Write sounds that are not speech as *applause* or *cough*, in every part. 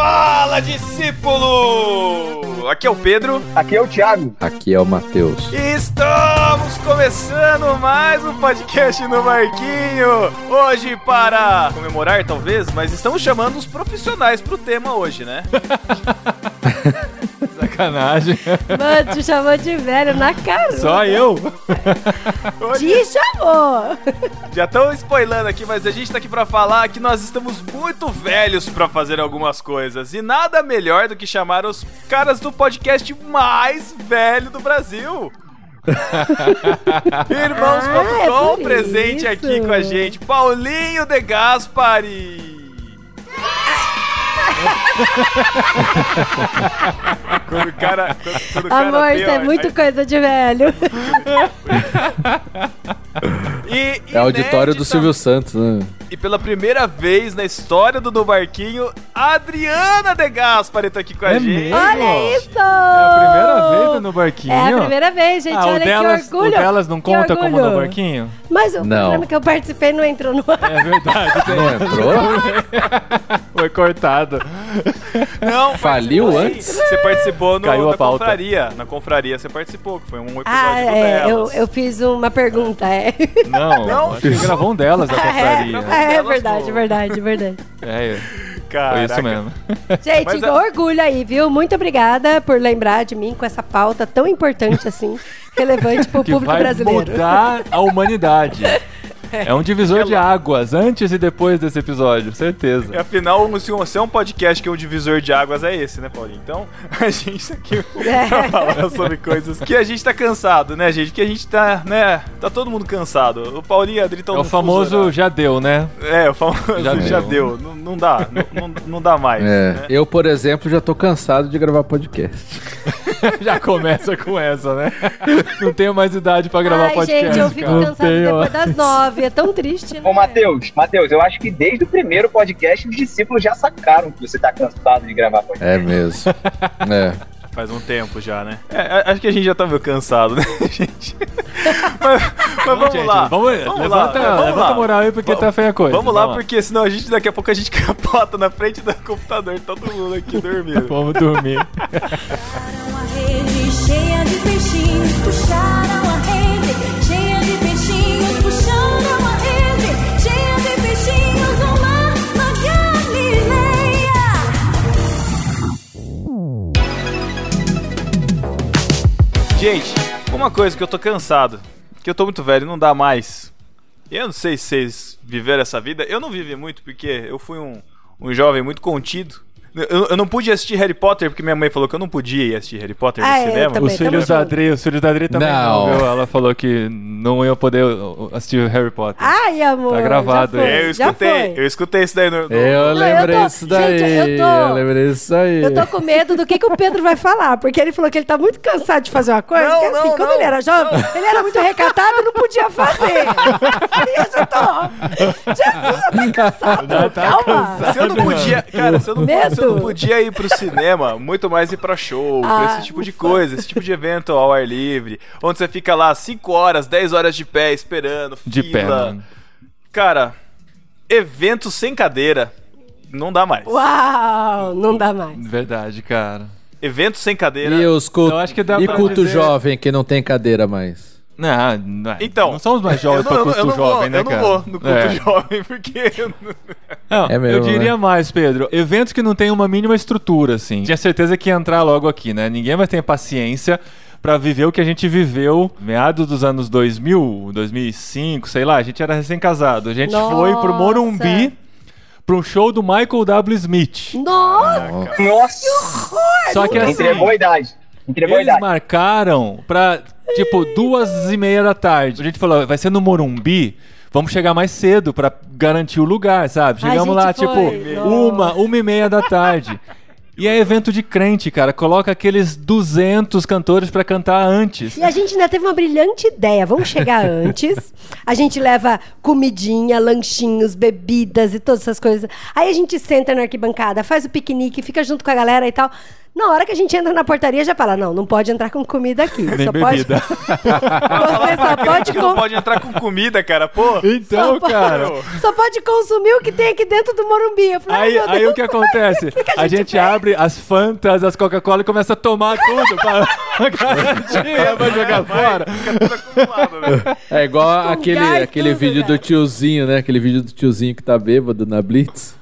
Fala, discípulo! Aqui é o Pedro. Aqui é o Thiago. Aqui é o Matheus. E estamos começando mais um podcast no Marquinho. Hoje para comemorar, talvez, mas estamos chamando os profissionais pro tema hoje, né? *laughs* Sacanagem. Mano, te chamou de velho na cara. Só eu? *laughs* Te chamou. já estão spoilando aqui, mas a gente tá aqui pra falar que nós estamos muito velhos pra fazer algumas coisas. E nada melhor do que chamar os caras do podcast mais velho do Brasil. *laughs* Irmãos.com Ah, é presente isso. aqui com a gente. Paulinho de Gaspari. Quando o cara. Quando, quando o cara Amor, tem, isso é muito aí- coisa de velho. E, É auditório do Silvio Santos, né? E pela primeira vez na história do No Barquinho, a Adriana de Gaspari tá aqui com a É gente. mesmo? Olha isso! É a primeira vez no barquinho? É a primeira vez, gente. Ah, o Olha delas, que orgulho. o delas não conta como no barquinho? Mas o Não. programa que eu participei não entrou no ar. É verdade. tem- Não entrou? *laughs* Foi cortado. Não, Faliu antes? Você participou no, Caiu a na pauta. confraria. Na confraria você participou, que foi um episódio Ah, do é. Eu, Delas. eu fiz uma pergunta, é. Não, Não. acho que gravou um delas da *laughs* confraria. É, é verdade, verdade, verdade. É, foi Caraca. isso mesmo. Gente, a- orgulho aí, viu? Muito obrigada por lembrar de mim com essa pauta tão importante assim, relevante pro Que público vai brasileiro. mudar a humanidade. *laughs* É um divisor de águas, antes e depois desse episódio, E certeza. afinal, se você é um podcast que é um divisor de águas, é esse, né, Paulinho? Então, *laughs* a gente tá aqui É. pra falar sobre coisas que a gente tá cansado, né, gente? Que a gente tá, né? Tá todo mundo cansado. O Paulinho e a Adri É estão o famoso já deu, né? É, o famoso já, *laughs* Já deu. deu. Não, não dá. Não, não, não dá mais. É. né? Eu, por exemplo, já tô cansado de gravar podcast. *laughs* Já começa com essa, né? Não tenho mais idade pra gravar Ai, podcast. gente, eu fico cara. Tenho. depois das nove. É tão triste, né? Ô, Matheus, Matheus, eu acho que desde o primeiro podcast os discípulos já sacaram que você tá cansado de gravar podcast. É mesmo. *laughs* É. Faz um tempo já, né? É, a- acho que a gente já tá meio cansado, né, *laughs* gente? mas, mas vamos Gente, lá. Vamos, Vamos levanta, lá, vamos levanta lá. a moral aí porque Vamos- tá feia a coisa. Vamos lá, porque senão a gente daqui a pouco a gente *laughs* capota na frente do computador, todo mundo aqui dormindo. Vamos dormir. Uma rede cheia de peixinhos puxaram a rede, Gente, uma coisa que eu tô cansado, que eu tô muito velho, não dá mais. Eu não sei se vocês viveram essa vida. Eu não vivi muito porque eu fui um, um jovem muito contido. Eu, eu não pude assistir Harry Potter porque minha mãe falou que eu não podia ir assistir Harry Potter no Ah, é, cinema. também. Os filhos da. Adri, os filhos da Adri também Não. não? Ela falou que não iam poder uh, assistir Harry Potter. Ai, amor. Tá gravado já aí. foi, eu já escutei, foi. eu escutei isso daí no. no- Eu Não, lembrei eu tô- isso daí. Gente, eu tô- lembrei isso aí. Eu tô com medo do que, que o Pedro vai falar, porque ele falou que ele tá muito cansado de fazer uma coisa, Não, que assim, não, quando não, ele era jovem, ele era muito recatado e não podia fazer. *laughs* e eu já tô... Jesus, já tá cansado. Já tá Calma. Se eu não podia, cara, se eu não, Medo. Eu não podia ir pro cinema, muito mais ir pra show, pra Ah, esse tipo de coisa, esse tipo de evento ao ar livre, onde você fica lá 5 horas, 10 horas de pé esperando, De fila. pé, mano. Cara, evento sem cadeira não dá mais. Uau, não dá mais. Verdade, cara. Evento sem cadeira. E os cultos. Eu acho que dá E pra culto dizer- jovem que não tem cadeira mais. Não, não, é. Então, não somos mais jovens eu culto não jovem, vou, né, eu não cara? vou no culto É. jovem, porque... eu não- É mesmo, eu diria né? mais, Pedro. Eventos que não tem uma mínima estrutura, assim. Tinha certeza que ia entrar logo aqui, né? Ninguém vai ter paciência pra viver o que a gente viveu meados dos anos 2000, 2005, sei lá. A gente era recém-casado. A gente foi pro Nossa. Morumbi pra um show do Michael W. Smith. Nossa, Nossa, Só que assim, entregou a idade. Entregou a eles idade. marcaram pra, tipo, duas e meia da tarde. A gente falou, vai ser no Morumbi, vamos chegar mais cedo pra garantir o lugar, sabe? Chegamos lá, foi, tipo, uma, uma e meia da tarde. E é evento de crente, cara. Coloca aqueles 200 cantores pra cantar antes. E a gente ainda teve uma brilhante ideia. Vamos chegar *laughs* antes. A gente leva comidinha, lanchinhos, bebidas e todas essas coisas. Aí a gente senta na arquibancada, faz o piquenique, fica junto com a galera e tal. Na hora que a gente entra na portaria, já fala: não, não pode entrar com comida aqui. Nem só pode, bebida. *laughs* você só pode, que não com- pode entrar com comida, cara. Pô. Então, só pode- cara. Só pode consumir o que tem aqui dentro do Morumbi. Eu falei, Aí, meu aí Deus, o que acontece? *laughs* que que a gente fez? abre as Fantas, as Coca-Cola e começa a tomar tudo pra *laughs* garantir, vai jogar fora. Né? É igual Com aquele, aquele tudo, vídeo do tiozinho, né? Aquele vídeo do tiozinho que tá bêbado na Blitz.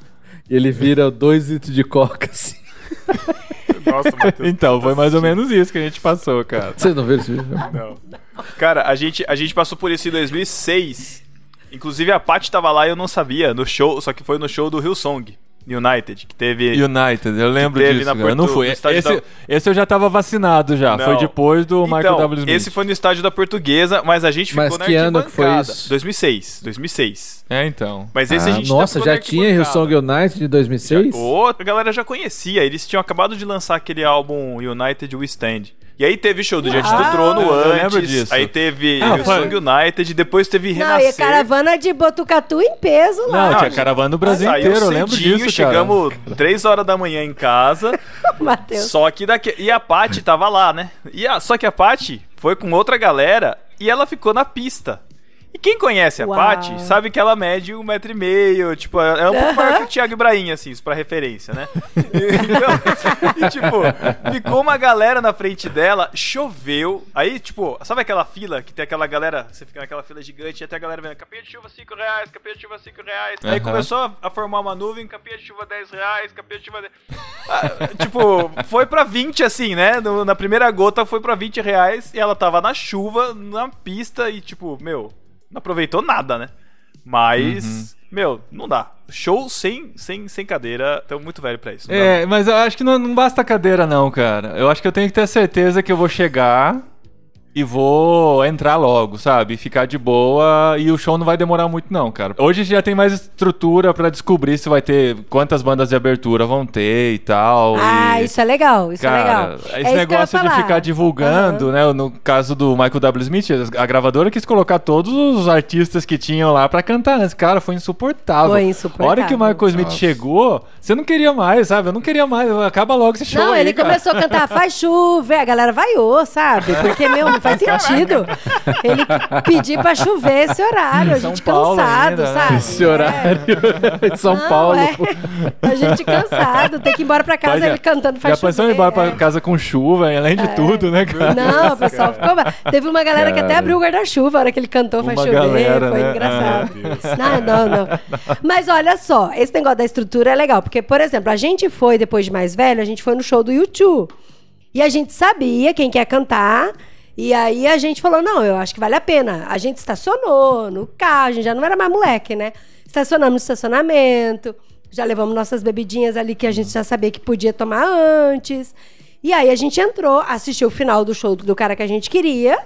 E ele vira dois litros de coca, assim. *laughs* Nossa, Matheus. Então, foi mais ou menos isso que a gente passou, cara. Vocês não viram esse vídeo? Não. Cara, a gente, a gente passou por isso em 2006. Inclusive a Paty tava lá e eu não sabia, no show, só que foi no show do Hillsong United, que teve. United, eu lembro teve disso. na. Eu não estádio Esse, da- esse eu já tava vacinado já. Não. Foi depois do Michael então, W. Smith. esse foi no estádio da Portuguesa, mas a gente ficou Mas na que ano que foi isso? 2006, 2006. É, então. Mas esse a Ah, gente nossa, ficou já tinha arquibancada. Hillsong United de 2006? Ô, a galera já conhecia, eles tinham acabado de lançar aquele álbum United We Stand. E aí teve show do Diante Ah, do Trono eu lembro antes, disso. aí teve Ah, Hillsong United, depois teve Não, e Renascer. caravana de Botucatu em peso lá. Não, Não, tinha caravana no Brasil Saiu inteiro, eu lembro cedinho, disso, cara. chegamos 3 horas da manhã em casa, *laughs* Matheus. só que daqui... E a Paty tava lá, né? E a... Só que a Paty foi com outra galera e ela ficou na pista. E quem conhece a Uau. Paty sabe que ela mede um metro e meio, tipo, é um pouco maior que o Thiago Ibrahim, assim, isso pra referência, né? Então, *laughs* e, tipo, ficou uma galera na frente dela, choveu, aí, tipo, sabe aquela fila que tem aquela galera, você fica naquela fila gigante e até a galera vendo, capinha de chuva 5 reais, capinha de chuva 5 reais, aí Aham. começou a, a formar uma nuvem, capinha de chuva 10 reais, capinha de chuva 10... Ah, tipo, foi pra 20 assim, né? No- na primeira gota foi pra 20 reais e ela tava na chuva, na pista e, tipo, meu, não aproveitou nada, né? Mas, meu, não dá. Show sem, sem, sem cadeira, tô muito velho pra isso. não dá, É, mas eu acho que não, não basta cadeira, não, cara. Eu acho que eu tenho que ter certeza que eu vou chegar e vou entrar logo, sabe? Ficar de boa e o show não vai demorar muito, não, cara. Hoje já tem mais estrutura pra descobrir se vai ter quantas bandas de abertura vão ter e tal. Ah, e... isso é legal, isso é Cara, legal. esse é negócio de ficar divulgando, né? No caso do Michael W. Smith, a gravadora quis colocar todos os artistas que tinham lá pra cantar. Esse cara foi insuportável. Foi A insuportável. hora que o Michael Smith Nossa. chegou, você não queria mais, sabe? Eu não queria mais. Acaba logo esse show. Não, aí, ele cara. começou a cantar Faz *laughs* chuva, a galera vaiou, sabe? Porque, meu, não faz sentido. Ele pedir pra chover esse horário, a gente Paulo cansado, ainda, né? sabe? Esse horário *laughs* em São Não, Paulo. é. A gente cansado, tem que ir embora pra casa, é, ele cantando Já Faz pensou chover. em ir embora pra é. casa com chuva, além de tudo, né, cara? Não, o pessoal ficou. Teve uma galera que até Cara. abriu o guarda-chuva a hora que ele cantou Faz chover. galera, foi né? engraçado. Ah, não, não, não. Mas olha só, esse negócio da estrutura é legal. Porque, por exemplo, a gente foi, depois de mais velho, a gente foi no show do YouTube. E a gente sabia quem quer cantar. E aí a gente falou: não, eu acho que vale a pena. A gente estacionou no carro, a gente já não era mais moleque, né? Estacionamos no estacionamento, já levamos nossas bebidinhas ali que a gente já sabia que podia tomar antes. E aí a gente entrou, assistiu o final do show do cara que a gente queria.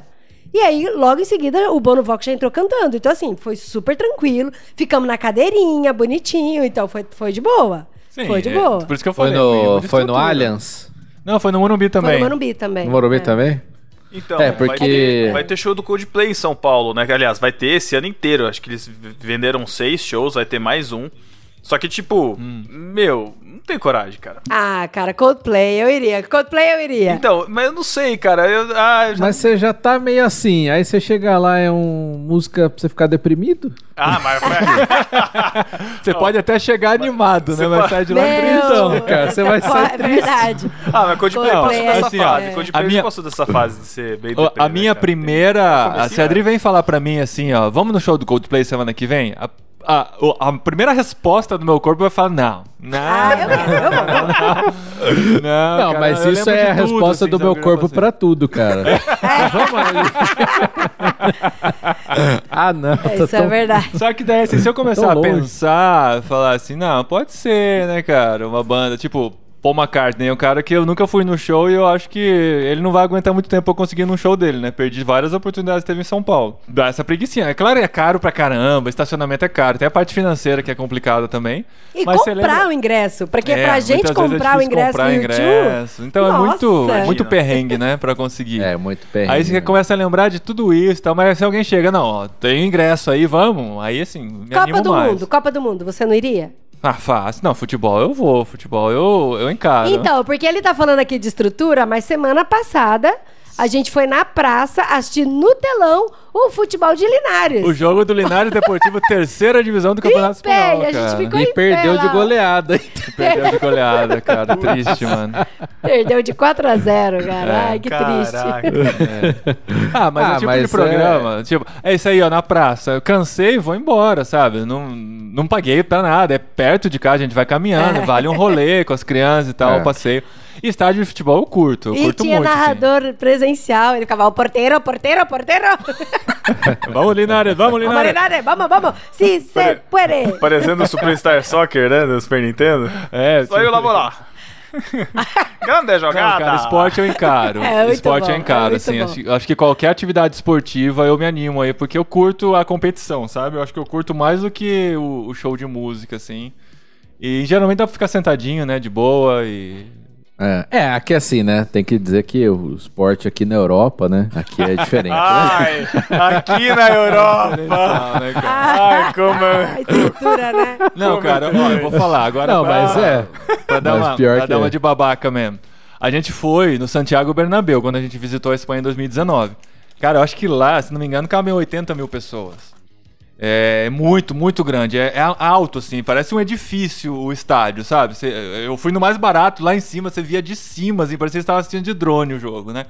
E aí, logo em seguida, o Bono Vox já entrou cantando. Então, assim, foi super tranquilo. Ficamos na cadeirinha, bonitinho. Então, foi, foi de boa. Sim, foi de é, boa. Por isso que eu Foi falei. no, mínimo de foi no. Allianz? Não, foi no Morumbi Foi também. no Morumbi também. No Morumbi É. também? Então, É, vai, porque- ter, vai ter show do Coldplay em São Paulo, né? Aliás, vai ter esse ano inteiro. Acho que eles venderam seis shows, vai ter mais um. Só que, tipo, Hum. meu, não tem coragem, cara. Ah, cara, Coldplay, eu iria. Coldplay eu iria. Então, mas eu não sei, cara. Eu, ah, eu já- Mas você já tá meio assim, aí você chega lá, é um música pra você ficar deprimido? Ah, mas. *laughs* Você pode até chegar animado, né? Mas pode- sai de lá Meu, Então, cara, você vai é sair triste. verdade. ah, mas Coldplay Não, passou dessa assim, fase. é. Coldplay a minha- passou dessa fase de ser bem deprê, A né, minha cara? primeira. Se a Adri é. vem falar pra mim assim, ó, vamos no show do Coldplay semana que vem, a, a, a primeira resposta do meu corpo vai falar: não. Não. Ah, eu eu vou. não, Não, cara, mas isso é a tudo, resposta assim, do meu corpo você- pra tudo, cara. *laughs* Vamos *laughs* ah, não. tá Isso é tão- verdade. Só que daí, assim, se eu começar a pensar, falar assim, não, pode ser, né, cara, uma banda, tipo, Paul McCartney é um cara que eu nunca fui no show e eu acho que ele não vai aguentar muito tempo pra eu conseguir ir num show dele, né? Perdi várias oportunidades que teve em São Paulo. Dá essa preguicinha. É claro, é caro pra caramba, estacionamento é caro, tem a parte financeira que é complicada também. E comprar lembra- o ingresso. Porque É, pra gente vezes é comprar o ingresso comprar do ingresso. YouTube. Então é muito, Nossa. é muito Imagina. perrengue, né, pra conseguir. É, muito perrengue. Aí você né? começa a lembrar de tudo isso e tal, mas se alguém chega, não, ó, tem ingresso aí, vamos, aí assim, me Copa animo do mais. Mundo, Copa do Mundo, você não iria? Ah, fácil. Não, futebol eu vou, futebol eu, eu encaro. Então, porque ele tá falando aqui de estrutura, mas semana passada a gente foi na praça assistir no telão o futebol de Linares. O jogo do Linário Deportivo, *laughs* terceira divisão do Campeonato Em pé, Espanhol, e a gente cara. ficou E em perdeu pé de lá. goleada. *laughs* Perdeu de goleada, cara. Triste, mano. Perdeu de 4 a 0 cara. Ai, que triste. Caraca. Ah, mas Ah, é tipo mas de programa. Tipo, é isso aí, ó, na praça. Eu cansei, vou embora, sabe? Não, não paguei pra nada. É perto de casa, a gente vai caminhando, É. vale um rolê com as crianças e tal, É. um passeio. E estádio de futebol eu curto, eu E curto tinha muito. assim. narrador presencial. Ele ficava, o porteiro, porteiro, porteiro. *laughs* *laughs* Vamos, Linares, vamos, Vamos, Linares. Linares, vamos, vamos. Si se puede. Parecendo o Superstar Soccer, né? Do Super Nintendo. É, Saiu lá, vou lá. Grande *laughs* Não, jogada. cara, esporte eu encaro. *laughs* É, esporte bom, eu encaro, é assim. Acho, acho que qualquer atividade esportiva eu me animo aí, porque eu curto a competição, sabe? Eu acho que eu curto mais do que o, o show de música, assim. E geralmente dá pra ficar sentadinho, né? De boa e. É, é, aqui é assim, né? Tem que dizer que o esporte aqui na Europa, né? Aqui é diferente. né? Ai, aqui na Europa. Né? Ai, como é. A estrutura, né? Não, cara, ó, eu vou falar agora. Não, pra- mas é. Pra dar, Mas uma, pior pra que dar uma é. de babaca mesmo. A gente foi no Santiago Bernabéu, quando a gente visitou a Espanha em 2019. Cara, eu acho que lá, se não me engano, cabem 80 mil pessoas. É muito, muito grande. É, é alto, assim. Parece um edifício o estádio, sabe? Cê- eu fui no mais barato, lá em cima, você via de cima, assim. Parecia que você estava assistindo de drone o jogo, né?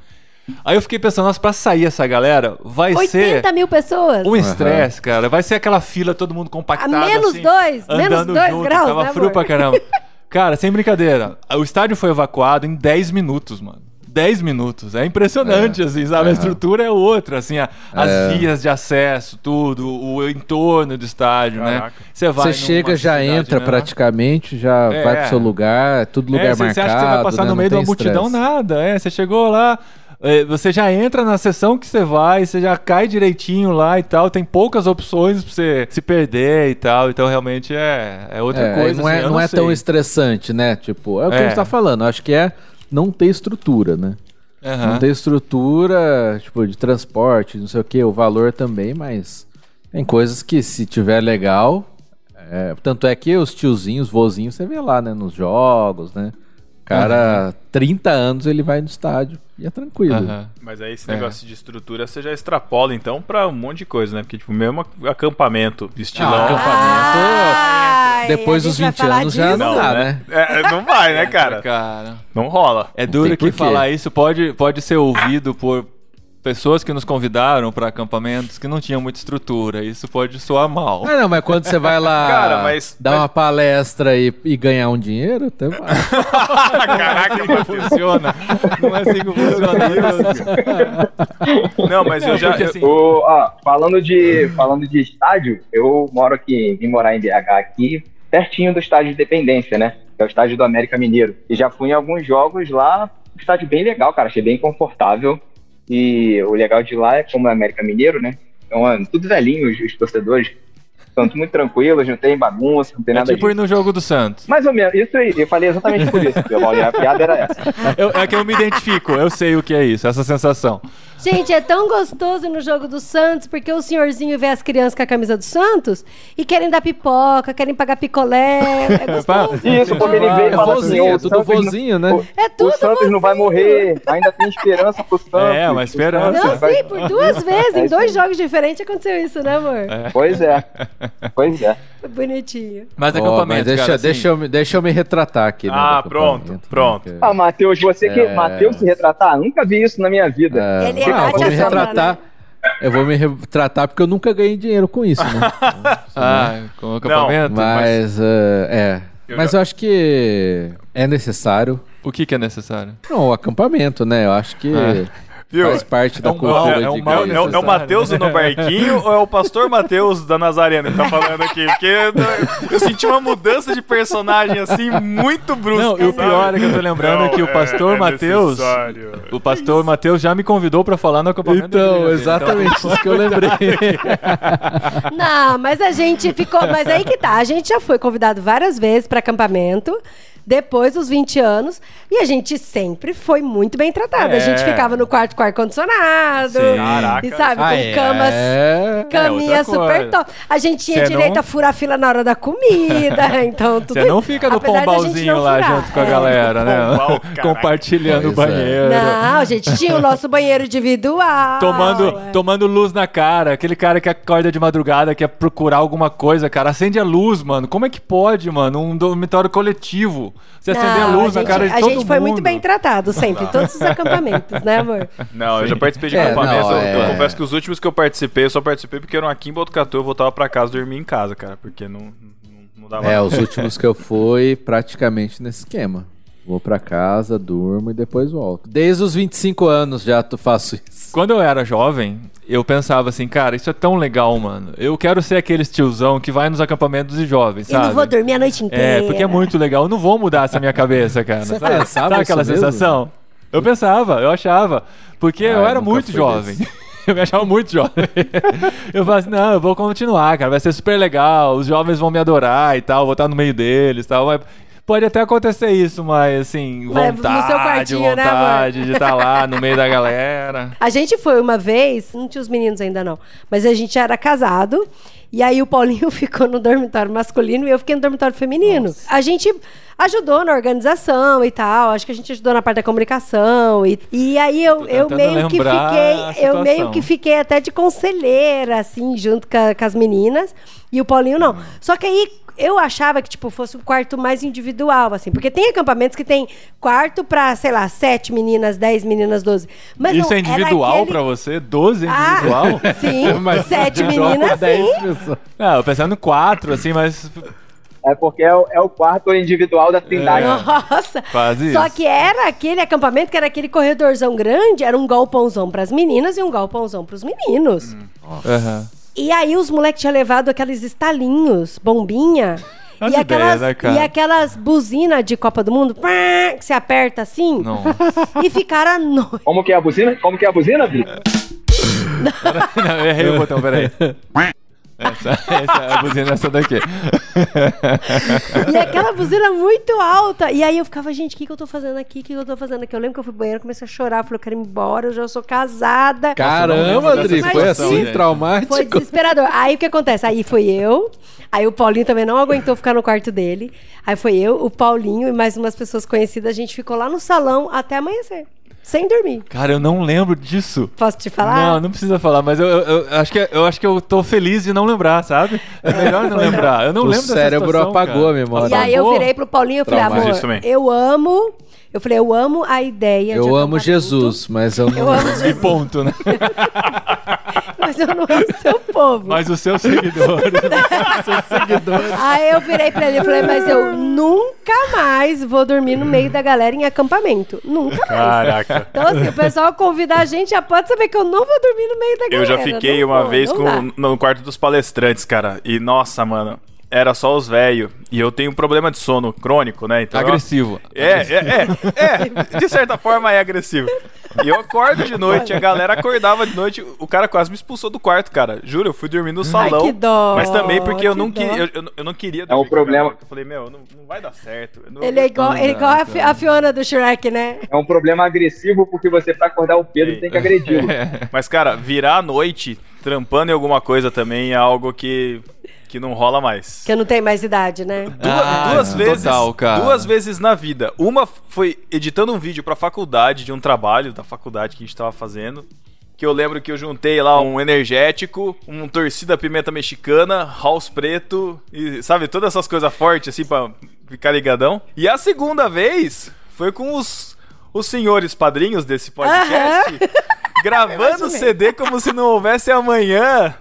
Aí eu fiquei pensando, nossa, pra sair essa galera, vai 80 ser mil pessoas. um estresse, cara. Vai ser aquela fila, todo mundo compactado. A menos assim, dois, menos dois junto, graus, Tava né, frio amor? pra caramba. *laughs* Cara, sem brincadeira. O estádio foi evacuado em 10 minutos, mano. 10 minutos. É impressionante, assim, sabe? A estrutura é outra, assim, a- as É. vias de acesso, tudo, o entorno do estádio, né? Caraca. Você vai. Você chega, já cidade entra menor. praticamente, já É. vai pro seu lugar, é tudo lugar é, você, marcado. Você acha que você vai passar né? no meio de uma multidão? Nada. É, você chegou lá, é, você já entra na sessão que você vai, você já cai direitinho lá e tal. Tem poucas opções pra você se perder e tal. Então realmente é, é outra É, coisa. não é, assim, não é tão estressante, né? Tipo, é o que É. a gente tá falando. Acho que é não ter estrutura, né? Aham. Não ter estrutura, tipo, de transporte, não sei o que, o valor também, mas tem coisas que se tiver legal. é, tanto é que os tiozinhos, vozinhos, você vê lá, né? Nos jogos, né? O Cara, 30 anos ele vai no estádio e é tranquilo. Aham. Mas aí esse É. negócio de estrutura você já extrapola então pra um monte de coisa, né? Porque, tipo, mesmo acampamento, estilão. Ah, acampamento, Ai, Depois dos gente vai 20 falar anos já não dá, né? É, não vai, né, cara? Cara, Não rola. é duro que falar isso pode, pode ser ouvido por pessoas que nos convidaram para acampamentos que não tinham muita estrutura. Isso pode soar mal. Ah, não, mas quando você vai lá *laughs* Cara, mas- dar uma palestra e, e ganhar um dinheiro, até vai. *laughs* Caraca, Não *laughs* funciona. Não é assim que funciona. Não, mas eu já. Porque, assim, O, ó, falando, de, falando de estádio, eu moro aqui, vim morar em BH aqui, pertinho do estádio de Independência, né? Que é o estádio do América Mineiro. E já fui em alguns jogos lá, um estádio bem legal, cara, achei bem confortável. E o legal de lá é como é América Mineiro, né? Então, é tudo velhinho, os, os torcedores. São muito tranquilos, não tem bagunça, não tem é nada tipo ir no jogo do Santos. Mais ou menos, isso aí, eu falei exatamente por isso, Paulo, a piada era essa. *laughs* Eu- é que eu me identifico, eu sei o que é isso, essa sensação. Gente, é tão gostoso no jogo do Santos, porque o senhorzinho vê as crianças com a camisa do Santos e querem dar pipoca, querem pagar picolé. É *laughs* gostoso. Isso, quando ele veio É fala assim, vozinho, "Ô, é o tudo vozinho, né? o- É o tudo Santos não vai morrer, ainda tem esperança pro Santos. É, uma O esperança. Não, vai- sim, por duas *laughs* vezes, É em dois jogos diferentes aconteceu isso, né, amor? Pois é, *laughs* pois é. Bonitinho. Mas acampamento, mas deixa, cara, assim, deixa, eu, me- deixa eu me retratar aqui. né, Ah, pronto, acampamento, pronto. né, Ah, Matheus, você que. É. Matheus se retratar? Nunca vi isso na minha vida. É, Ele não, eu bate vou me retratar. Eu vou me retratar porque eu nunca ganhei dinheiro com isso, né? *laughs* Ah, com o acampamento? Mas, é, é. Eu Mas já- eu acho que é necessário. O que, que é necessário? Não, o acampamento, né? Eu acho que Viu? faz parte da um cultura mal, é um É, mal o- é, o- é o. Matheus no barquinho ou é o pastor Matheus da Nazarena que tá falando aqui? Porque eu, eu senti uma mudança de personagem assim muito brusca. Não, e o pior é que eu tô lembrando Não, que o é- pastor é Matheus. O pastor Matheus já me convidou pra falar no acampamento Então, dele, exatamente isso que eu lembrei. *laughs* Não, mas a gente ficou. Mas aí que tá. A gente já foi convidado várias vezes para acampamento. Depois dos 20 anos. E a gente sempre foi muito bem tratada. A gente É. ficava no quarto com ar-condicionado. E sabe, com Ah, é. camas. É. Caminha É, super top. A gente tinha Cê direito não- a furar fila na hora da comida. *laughs* então, tudo Você não fica no apesar pombalzinho lá furar. junto com a É. galera, né? Pombal. Compartilhando o é. banheiro. Não, a gente tinha o nosso banheiro individual. Tomando, é. tomando luz na cara. Aquele cara que acorda de madrugada, quer procurar alguma coisa, cara. Acende a luz, mano. Como é que pode, mano? Um dormitório coletivo. Você acender a Não, luz na gente- cara de A todo gente foi muito mundo. bem tratado sempre, em todos os *laughs* acampamentos, né, amor? Não, eu já participei de É, acampamentos. não, eu, eu é. confesso que os últimos que eu participei, eu só participei porque eram aqui em Botucatu. Eu voltava pra casa dormir em casa, cara. Porque não, não, não dava É, não. os últimos que eu fui, praticamente nesse esquema. Vou pra casa, durmo e depois volto. Desde os 25 anos já tu faço isso. Quando eu era jovem, eu pensava assim, cara, isso é tão legal, mano. Eu quero ser aquele tiozão que vai nos acampamentos de jovens, Eu sabe? não vou dormir a noite inteira. É, porque é muito legal. Eu não vou mudar essa minha cabeça, cara. Você sabe? pensava Sabe aquela isso mesmo? sensação? Eu pensava, eu achava. Porque eu Ah, era nunca muito jovem. desse. *laughs* Eu me achava muito jovem. *laughs* eu falava assim, não, eu vou continuar, cara. Vai ser super legal. Os jovens vão me adorar e tal. Vou estar no meio deles e tal. Pode até acontecer isso, mas assim, vontade, né, vontade de estar lá no meio da galera. A gente foi uma vez, não tinha os meninos ainda não, mas a gente era casado. E aí o Paulinho *laughs* ficou no dormitório masculino e eu fiquei no dormitório feminino. A gente ajudou na organização e tal. Acho que a gente ajudou na parte da comunicação. E, e aí eu, eu meio que fiquei. Eu meio que fiquei até de conselheira, assim, junto com, com as meninas. E o Paulinho não. Só que aí eu achava que, tipo, fosse um quarto mais individual, assim. Porque tem acampamentos que tem quarto pra, sei lá, sete meninas, dez meninas, doze. Mas isso não, é individual aquele- pra você? 12 é Ah, individual? *laughs* sim, *laughs* sete meninas, pra 10 sim. Não, eu pensando quatro, assim, mas É porque é o, é o quarto individual da Trindade. Nossa! Quase Só isso. que era aquele acampamento que era aquele corredorzão grande, era um galpãozão pras meninas e um galpãozão pros meninos. Aham. E aí os moleques tinham levado aqueles estalinhos, bombinha. E aquelas, ideias, né, cara? e aquelas buzinas de Copa do Mundo, pá, que você aperta assim, Não. e ficaram à noite. Como que é a buzina? Como que é a buzina, Vitor? *laughs* Não, eu errei o botão, peraí. *laughs* Essa, essa é a buzina essa daqui. E aquela buzina muito alta. E aí eu ficava, gente, o que, que eu tô fazendo aqui? O que, que eu tô fazendo aqui? Eu lembro que eu fui pro banheiro, comecei a chorar, falei, eu quero ir embora, eu já sou casada. Caramba, Adri, foi situação, assim, gente. traumático. Foi desesperador. Aí o que acontece? Aí foi eu, aí o Paulinho também não aguentou ficar no quarto dele. Aí foi eu, o Paulinho e mais umas pessoas conhecidas. A gente ficou lá no salão até amanhecer, sem dormir. Cara, eu não lembro disso. Posso te falar? Não, não precisa falar, mas eu, eu- eu acho que, eu acho que eu tô feliz de não lembrar, sabe? É melhor não lembrar. Eu não O lembro dessa cérebro situação, apagou cara. a memória. E aí eu Apagou? virei pro Paulinho e falei, Trauma. amor, eu amo. Eu falei, eu amo a ideia de Eu amo Jesus, mas eu não. Eu amo E Jesus, ponto, né? *laughs* mas eu não amo seu povo. Mas *laughs* os seus seguidores. Aí eu virei pra ele e falei, mas eu nunca mais vou dormir no meio da galera em acampamento. Nunca mais. Caraca. Então, assim, o pessoal convida a gente, já pode saber que eu não vou dormir no meio da Eu galera. já fiquei Não uma vou, vez com, no quarto dos palestrantes, cara. E nossa, mano, era só os velhos. E eu tenho um problema de sono crônico, né? Então, eu- Agressivo. É, é, é, é. De certa forma é agressivo. E eu acordo de noite, a galera acordava de noite, o cara quase me expulsou do quarto, cara. Juro, eu fui dormir no salão. que dó, Mas também porque eu que não, eu, eu- eu não queria um dormir com a problema. Eu falei, meu, não, não vai dar certo. Não- Ele é igual, ele é igual a, a Fiona do Shrek, né? É um problema agressivo porque você, pra acordar o Pedro, Ei. tem que agredi-lo. *laughs* Mas, cara, virar à noite, trampando em alguma coisa também é algo que, que não rola mais. Que eu não tenho mais idade, né? Duas, Ah, duas vezes, total, cara. duas vezes na vida. Uma foi editando um vídeo pra faculdade, de um trabalho da faculdade que a gente tava fazendo. Que eu lembro que eu juntei lá um energético, um torcida pimenta mexicana, house preto e sabe, todas essas coisas fortes assim pra ficar ligadão. E a segunda vez foi com os, os senhores padrinhos desse podcast gravando *laughs* CD como se não houvesse amanhã.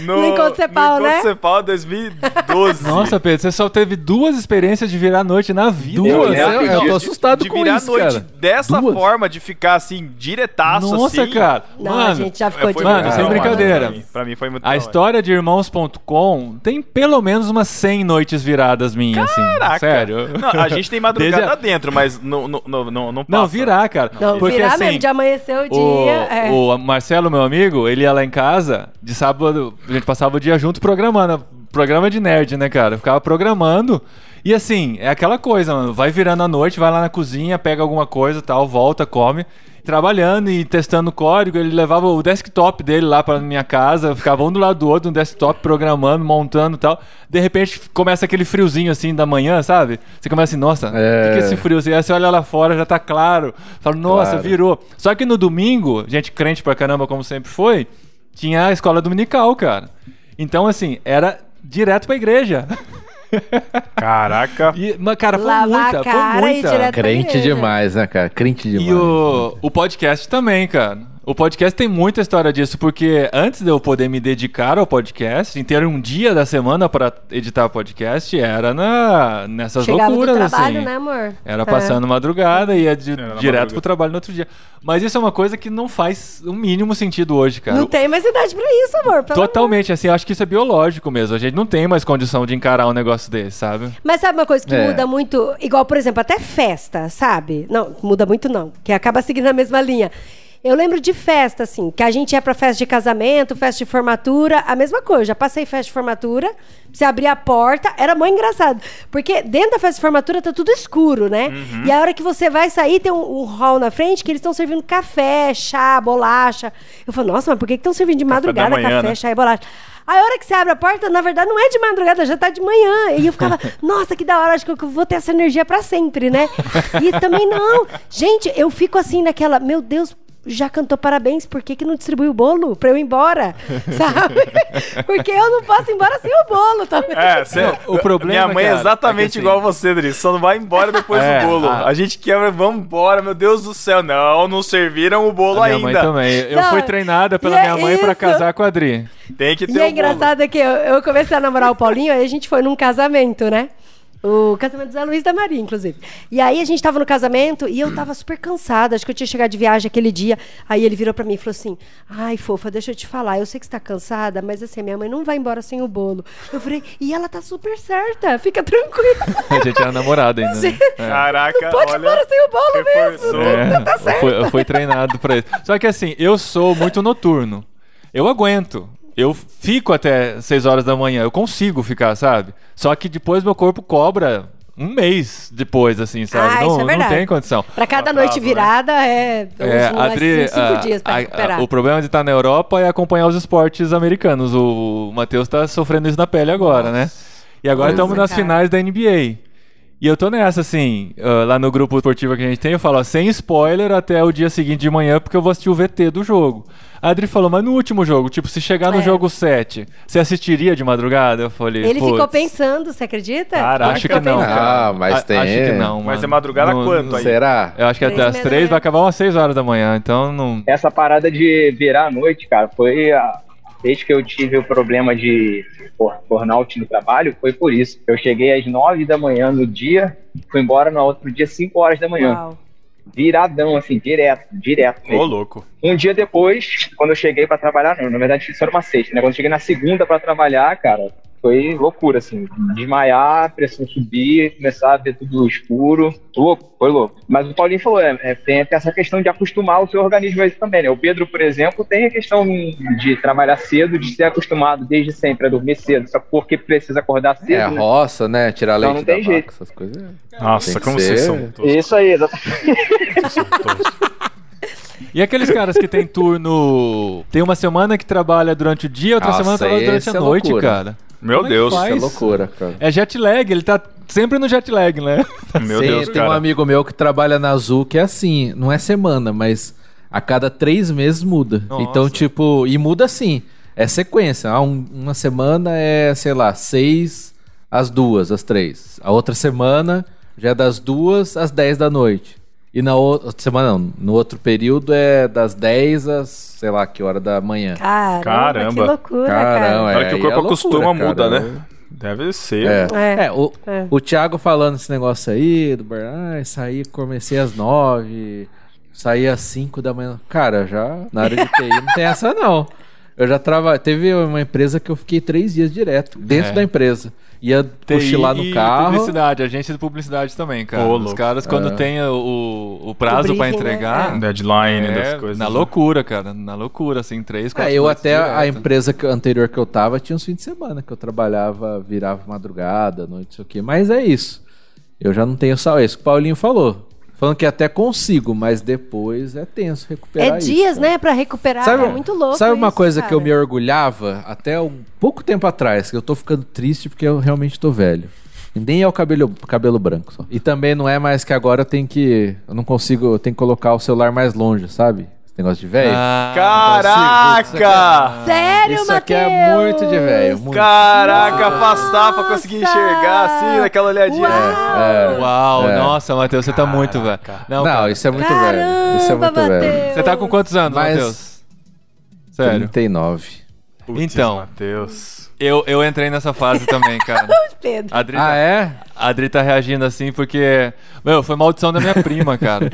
No, No Encontro Cepal, no né? Encontro Cepal 2012. Nossa, Pedro, você só teve duas experiências de virar noite na vida. Duas? Eu Eu, eu tô assustado de com virar isso, noite cara. dessa Duas? forma, de ficar assim, diretaço Nossa, assim. cara. Não, Mano, a gente já ficou foi de Mano, sem brincadeira. Pra mim, Pra mim foi muito A história de irmãos.com tem pelo menos umas 100 noites viradas minhas, assim. Caraca. Sério. Não, a gente tem madrugada a- dentro, mas não, não, não, não, não Não, passa. virar, cara. Não, Porque virar assim, mesmo, de amanhecer o o, dia. é. o Marcelo, meu amigo, ele ia lá em casa, de sábado, a gente passava o dia junto programando programa de nerd, né, cara? Eu ficava programando. E assim, é aquela coisa, mano. Vai virando a noite, vai lá na cozinha, pega alguma coisa tal, volta, come. Trabalhando e testando código, ele levava o desktop dele lá pra minha casa, ficava um do lado do outro no desktop, programando, montando e tal. De repente começa aquele friozinho assim da manhã, sabe? Você começa assim, nossa, o que, É. que é esse frio? Assim, aí você olha lá fora, já tá claro. Fala, nossa, Claro. virou. Só que no domingo, gente crente pra caramba, como sempre foi, tinha a escola dominical, cara. Então, assim, era direto pra igreja. Caraca. *laughs* E, mas, cara, foi Lavar muita, a cara foi muita. Crente demais, né, cara? Crente demais. E o, o podcast também, cara. O podcast tem muita história disso, porque antes de eu poder me dedicar ao podcast, em ter um dia da semana pra editar podcast, era na, nessas Chegava loucuras, do trabalho, assim. né, amor? Era É. passando madrugada e ia Era na direto madrugada. pro trabalho no outro dia. Mas isso é uma coisa que não faz o mínimo sentido hoje, cara. Não tem mais idade pra isso, amor. pelo amor. Totalmente, assim, acho que isso é biológico mesmo. A gente não tem mais condição de encarar um negócio desse, sabe? Mas sabe uma coisa que É. muda muito? Igual, por exemplo, até festa, sabe? Não, muda muito não, que acaba seguindo a mesma linha. Eu lembro de festa, assim, que a gente ia pra festa de casamento, festa de formatura, a mesma coisa. Já passei festa de formatura, você abria a porta, era muito engraçado. Porque dentro da festa de formatura tá tudo escuro, né? Uhum. E a hora que você vai sair, tem um, um hall na frente que eles estão servindo café, chá, bolacha. Eu falo, nossa, mas por que estão servindo de da madrugada manhã, café, né? chá e bolacha? Aí a hora que você abre a porta, na verdade, não é de madrugada, já tá de manhã. E eu ficava, *laughs* nossa, que da hora, acho que eu vou ter essa energia pra sempre, né? E também não. Gente, eu fico assim naquela, meu Deus, já cantou parabéns, por que, que não distribuiu o bolo pra eu ir embora? *laughs* Sabe? Porque eu não posso ir embora sem o bolo também. É, cê, o problema, Minha mãe é cara, exatamente é que assim- igual você, Dri. Só não vai embora depois É, do bolo. a- A... gente quebra, vamos embora, meu Deus do céu. Não, não serviram o bolo A minha mãe ainda. também. Eu Não, fui treinada pela é minha mãe pra isso. casar com a Adri. Tem que ter E o é bolo. engraçado que eu, eu comecei a namorar o Paulinho, aí a gente foi num casamento, né? O casamento do Zé Luiz da Maria, inclusive. E aí a gente tava no casamento e eu tava super cansada. Acho que eu tinha chegado de viagem aquele dia. Aí ele virou pra mim e falou assim: Ai, fofa, deixa eu te falar. Eu sei que você tá cansada, mas assim, minha mãe não vai embora sem o bolo. Eu falei, e ela tá super certa, fica tranquila. *laughs* A gente era namorada ainda. Né? É. Caraca, Pode ir olha. embora sem o bolo reforçou. mesmo. É, Tá eu, certo. fui, eu fui treinado pra isso. Só que assim, eu sou muito noturno. Eu aguento. Eu fico até 6 horas da manhã. Eu consigo ficar, sabe? Só que depois meu corpo cobra um mês depois, assim, sabe? Ah, não, isso é não tem condição. Pra cada Atraso, noite né? virada é, É, uns, Adri, cinco a- dias pra a- a- recuperar. o problema de estar na Europa é acompanhar os esportes americanos. O, Matheus tá sofrendo isso na pele agora, né? E agora Nossa, estamos nas cara. finais da NBA. E eu tô nessa, assim, ah, lá no grupo esportivo que a gente tem, eu falo, ó, sem spoiler até o dia seguinte de manhã, porque eu vou assistir o VT do jogo. A Adri falou, mas no último jogo, tipo, se chegar no É. jogo 7, você assistiria de madrugada? Eu falei, Ele ficou "Putz, pensando, você acredita? Ele Acho ficou que não, cara. Ah, mas A- tem. Acho que não, Mas mano. é madrugada Não- quanto aí? Será? Eu acho que até as meia da 3 manhã. vai acabar umas 6 horas da manhã, então não... Essa parada de virar a noite, cara, foi a vez que eu tive o problema de por- burnout no trabalho, foi por isso. Eu cheguei às 9 da manhã no dia, fui embora no outro dia, 5 horas da manhã. Uau. Viradão, assim, direto, direto. Ô, louco. Um dia depois, quando eu cheguei pra trabalhar, não, na verdade isso era uma sexta, né? Quando eu cheguei na segunda pra trabalhar, cara, foi loucura, assim. Desmaiar, pressão subir, começar a ver tudo escuro. Louco, foi louco. Mas o Paulinho falou, é, é, tem essa questão de acostumar o seu organismo a isso também, né? O Pedro, por exemplo, tem a questão de trabalhar cedo, de ser acostumado desde sempre a dormir cedo, só porque precisa acordar cedo. É né? roça, né? Tirar Então leite não tem da jeito. vaca, essas coisas. Nossa, Tem que como ser- vocês são todos. Isso aí, exatamente. Vocês *laughs* são todos. E aqueles caras que tem turno. Tem uma semana que trabalha durante o dia, outra Nossa, semana trabalha durante a é noite, loucura. cara. Meu Como é que Deus. é loucura, cara. É jet lag, ele tá sempre no jet lag, né? *laughs* Meu Sim, Deus, tem um cara. amigo meu que trabalha na Azul que é assim, não é semana, mas a cada três meses muda. Nossa. Então, tipo, e muda assim, é sequência. Ah, um- uma semana é, sei lá, seis às duas, às três. A outra semana já é das duas às dez da noite. E na outra semana, não, no outro período é das 10 às, sei lá, que hora da manhã. Caramba, Caramba. que loucura, Caramba, cara. Hora que o corpo é loucura, acostuma, muda, cara. né? Deve ser. É, É. é, o, É. o Thiago falando esse negócio aí, do bar, ah, saí, comecei às nove, saí às cinco da manhã. Cara, já na área de TI não tem essa não. Eu já trabalhei. Teve uma empresa que eu fiquei três dias direto, dentro É. da empresa. Ia TI cochilar no e carro. Publicidade, agência de publicidade também, cara. Ô, Os caras, quando tem o, o prazo briefing, né? entregar. Deadline é, das coisas. Na né? loucura, cara. Na loucura, assim, três, quatro É, eu até a direto. empresa que- anterior que eu tava tinha uns fins de semana que eu trabalhava, virava madrugada, noite, não sei o quê. Mas é isso. Eu já não tenho só isso que o Paulinho falou. Falando que até consigo, mas depois é tenso recuperar É isso, dias, cara. né, pra recuperar. Sabe, é muito louco. Sabe uma isso, coisa que eu cara. me orgulhava até um pouco tempo atrás, que eu tô ficando triste porque eu realmente tô velho. E nem é o cabelo, cabelo branco só. E também não é mais que agora eu tenho que. Eu não consigo. Eu tenho que colocar o celular mais longe, sabe? Negócio de velho. Ah, Caraca! Sério, Isso aqui é muito de velho. Caraca, afastar pra conseguir enxergar assim, naquela olhadinha. Uau! Uau, É. nossa, Matheus, você tá muito, velho. Não, Não, isso é muito Caramba, velho. Isso é muito velho. Matheus. Você tá com quantos anos, Mas- Matheus? Sério. 39. Putz, Então. Matheus. Eu, eu entrei nessa fase também, cara. *laughs* Pedro. A Adri, Ah, é? a Adri tá reagindo assim porque. Meu, foi maldição da minha prima, cara.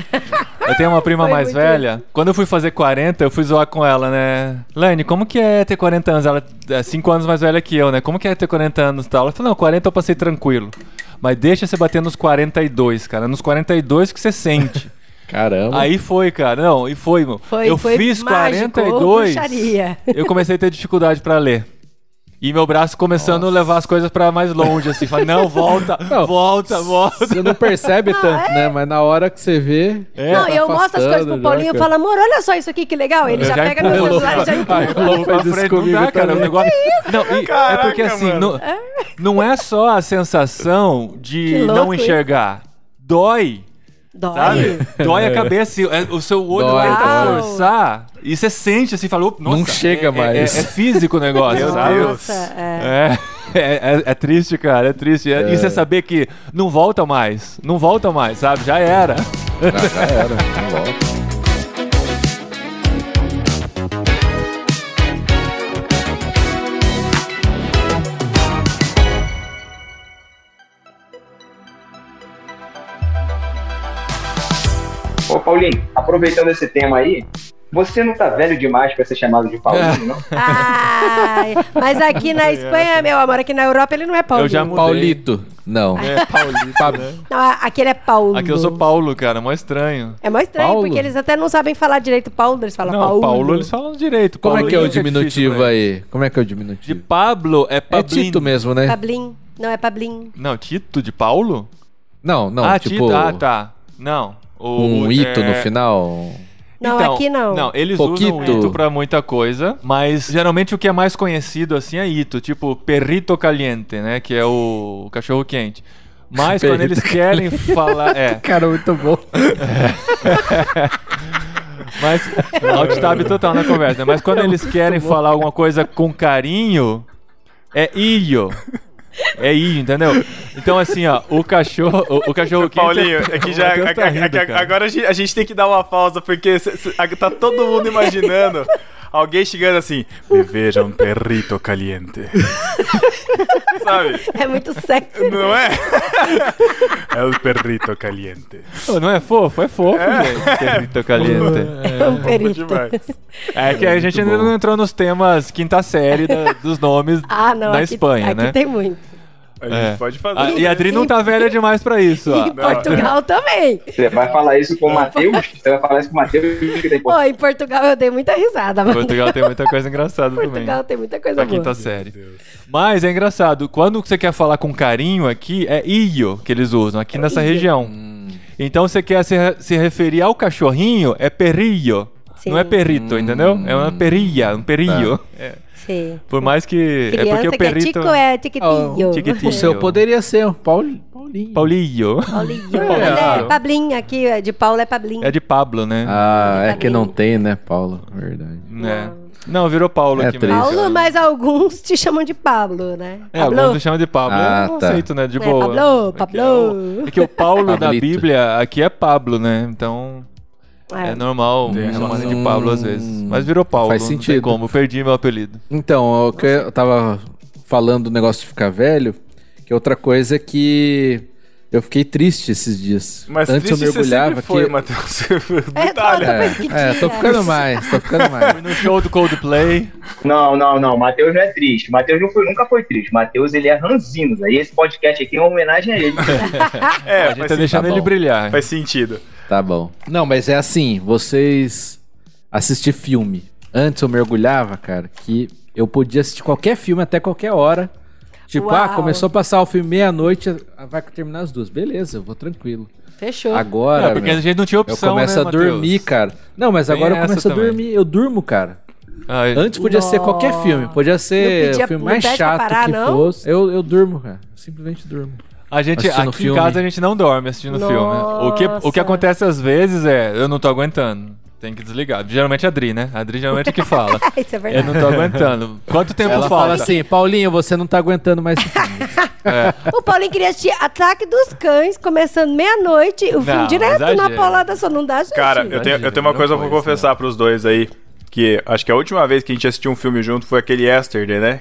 Eu tenho uma prima Foi mais velha. Quando eu fui fazer 40, eu fui zoar com ela, né? Lane, como que é ter 40 anos? Ela é 5 anos mais velha que eu, né? Como que é ter 40 anos e tal? Ela falou, não, 40 eu passei tranquilo. Mas deixa você bater nos 42, cara. Nos 42 que você sente. Caramba. Aí foi, cara. Não, e foi, meu. Foi, eu foi fiz mágico, 42. bruxaria. Eu comecei a ter dificuldade pra ler. E meu braço começando a levar as coisas pra mais longe, assim. Falei, não, volta, *laughs* Não, volta, volta. Você não percebe tanto, né? Mas na hora que você vê. É, não, tá eu mostro as coisas pro Paulinho e falo, amor, olha só isso aqui que legal. Ele já, já pega no empurro. celular e já empurra. Faz isso comigo dá, cara. O negócio... Não, e é Caraca, porque assim, não, não é só a sensação de não isso. enxergar. Dói, Dói. sabe? *laughs* Dói a cabeça, e o seu olho Dói, tenta dói. forçar e você sente assim, falou, nossa, Não chega é- é- mais. É, é físico o negócio, Meu sabe? Deus. Nossa, é. É, *laughs* é, é- é triste, cara, é triste. E você saber que não volta mais, não volta mais, sabe? Já era. Ah, já era. Não volta. Ô, Paulinho, aproveitando esse tema aí, você não tá velho demais pra ser chamado de Paulinho, não? *laughs* Ai, mas aqui na Espanha, meu amor, aqui na Europa ele não é Paulinho. Eu já mudei. Paulito. Não. É, Paulito, Pa- né? Não, aqui ele é Paulo. Aqui eu sou Paulo, cara, mó estranho. É mó estranho, Paulo? porque eles até não sabem falar direito Paulo, eles falam Não, Paulo. Paulo. eles falam direito. Como é que é o difícil diminutivo pra aí? Como é que é o De diminutivo? Pablo é É Pablin. Tito mesmo, né? Pablim. Não, é Pablim. Não, Tito de Paulo? Não, não, ah, tipo Tito. Ah, tá. Não. O, um ito é- no final. Não, Então, aqui não. Não, eles Poquito. usam Ito pra muita coisa, mas geralmente o que é mais conhecido assim é Ito, tipo perrito caliente, né? Que é o cachorro quente. Mas quando Perrito eles querem falar. É, *laughs* Cara, muito bom. *laughs* mas. Alt-tab total na conversa. Mas quando eles querem falar alguma coisa com carinho, é Io. É Io, entendeu? Então, assim, ó, o cachorro. O, o cachorro quente. Paulinho, é que *laughs* já. Tá a- a- rindo, a- agora a gente, tem que dar uma pausa, porque cê- cê- tá todo mundo imaginando alguém chegando assim. Me veja um perrito caliente. *laughs* Sabe? É muito sexy. Não é? *laughs* É o perrito caliente. Pô, Não é fofo? É fofo, gente. *laughs* Perrito caliente. É um perito. Demais. É que a gente ainda não entrou nos temas quinta série da- dos nomes Ah, não. na aqui, Espanha, aqui né? tem muito. A gente É. pode fazer. Ah, e a Adri não tá velha demais pra isso, ó. Em Portugal também. Você vai falar isso com o Matheus? Você vai falar isso com o Matheus Pô, em Portugal eu dei muita risada, mano. Portugal tem muita coisa engraçada *laughs* também. Portugal tem muita coisa Da boa. quinta série. Mas é engraçado, quando você quer falar com carinho aqui, é io que eles usam, aqui nessa io. região. Então você quer se, se referir ao cachorrinho, é perrillo. Sim. Não é perrito, entendeu? É uma perrilha, um perrillo. É. Sim. Por mais que. Criança é porque o que é perrito. tico é tiquitinho. Oh, Tiquitinho. O seu poderia ser o Paul... Paulinho. Paulinho. Paulinho. *laughs* É, Mas é claro. Pablin, aqui é de Paulo é Pablin. É de Pablo, né? Ah, é que não tem, né, Paulo? Verdade. É. Não, virou Paulo É aqui triste. mesmo. Paulo, mas alguns te chamam de Pablo, né? É, alguns me chamam de Pablo. Ah, eu não tá. aceito, né? De É, boa. Pablo, É que Pablo. É, o- é que o Paulo *laughs* na Pablito. Bíblia aqui é Pablo, né? Então é, normal Tem me chamarem de. Pablo às vezes. Mas virou Paulo. Faz Não tem sentido. como, eu perdi meu apelido. Então, o que eu tava falando do negócio de ficar velho, que outra coisa é que Eu fiquei triste esses dias. Mas Antes eu triste você mergulhava sempre foi, que. Matheus. *laughs* É, vez que É, tô ficando mais, tô ficando mais. Fui *laughs* no show do Coldplay. Não, não, não. Matheus não é triste. Matheus não foi- nunca foi triste. Matheus, ele é ranzinho. Aí esse podcast aqui é uma homenagem a ele. *laughs* É, a gente tá deixando tá ele brilhar. faz sentido. Tá bom. Não, mas é assim, vocês assistir filme. Antes eu mergulhava, cara, que eu podia assistir qualquer filme até qualquer hora. Tipo, ah, Uau. começou a passar o filme meia-noite, ah, vai terminar as duas. Beleza, eu vou tranquilo. Fechou. Agora, É, porque meu, a gente não tinha eu opção, começo né, a Matheus? dormir, cara. Não, mas Tem agora eu começo a também. dormir. Eu durmo, cara. Ah, Antes podia ser qualquer filme. Podia Não ser o filme não mais chato parar, que não? fosse. Eu, eu durmo, cara. Simplesmente durmo. A gente, Assistindo aqui filme. em casa a gente não dorme assistindo filme. O que, o que Nossa. acontece às vezes é, eu não tô aguentando. Tem que desligar. Geralmente a Adri, né? A Adri geralmente é que fala. *laughs* Isso é eu verdade. não tô aguentando. Quanto tempo Ela falta? fala assim, Paulinho, você não tá aguentando mais filme. *laughs* O Paulinho queria assistir Ataque dos Cães, começando meia-noite, o filme direto na exagero. paulada só. Não dá, gente. Cara, eu tenho, eu tenho uma coisa pra confessar pros dois aí. Que acho que a última vez que a gente assistiu um filme junto foi aquele Yesterday, né?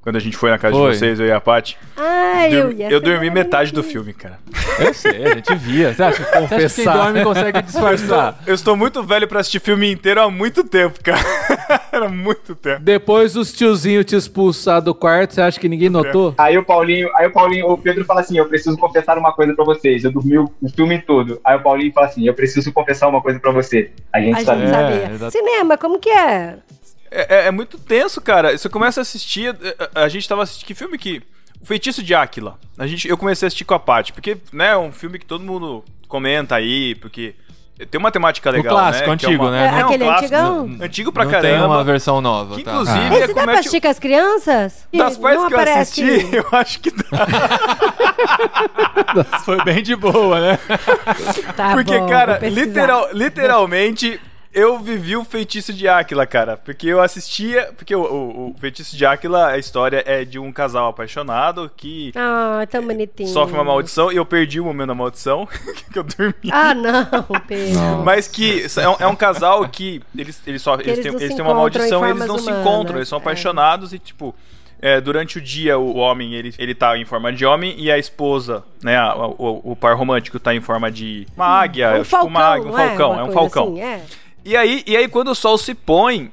Quando a gente foi na casa Foi. de vocês, eu e a Paty. Ai, eu Dormi- ia eu dormi metade do filme, cara. Eu sei, a gente via. Você acha, você acha que quem Confessar. dorme consegue disfarçar? Eu estou muito velho pra assistir filme inteiro há muito tempo, cara. *laughs* Era muito tempo. Depois os tiozinhos te expulsar do quarto, você acha que ninguém notou? Aí o Paulinho, aí o Paulinho, o Pedro fala assim: Eu preciso confessar uma coisa pra vocês. Eu dormi o, filme todo. Aí o Paulinho fala assim: Eu preciso confessar uma coisa pra você. A gente A sabe. gente É, sabia. exato. Cinema, como que é? É, é- é muito tenso, cara. Você começa a assistir. A, a gente tava assistindo. Que filme que. O Feitiço de Áquila. A gente, eu comecei a assistir com a Paty, porque, né, é um filme que todo mundo comenta aí, porque tem uma temática legal. clássico, né, é antigo, uma- né? É, um Aquele clássico, antigão? Antigo pra não tem caramba. uma versão nova, Que tá? inclusive Ah. é, Esse dá pra assistir com as crianças? Das não que eu assisti, *laughs* eu acho que dá. Foi bem de boa, né? Tá Porque, bom, cara, literal, literalmente, eu vivi o feitiço de Áquila, cara. Porque eu assistia. Porque o, o- o feitiço de Áquila, a história é de um casal apaixonado que Ah, tão bonitinho. sofre uma maldição. E eu perdi o momento da maldição, *laughs* que eu dormi. Ah, não, Pedro. Mas que é um, é um casal que eles, eles, só, eles, eles têm, eles têm uma maldição e eles não formas se humanas, encontram, eles são é. apaixonados e, tipo, é, durante o dia o homem ele, ele tá em forma de homem e a esposa, né, a- o, o par romântico tá em forma de uma águia, um tipo falcão, uma águia, um é? falcão, Uma é um falcão. assim, é. E aí, e aí quando o sol se põe,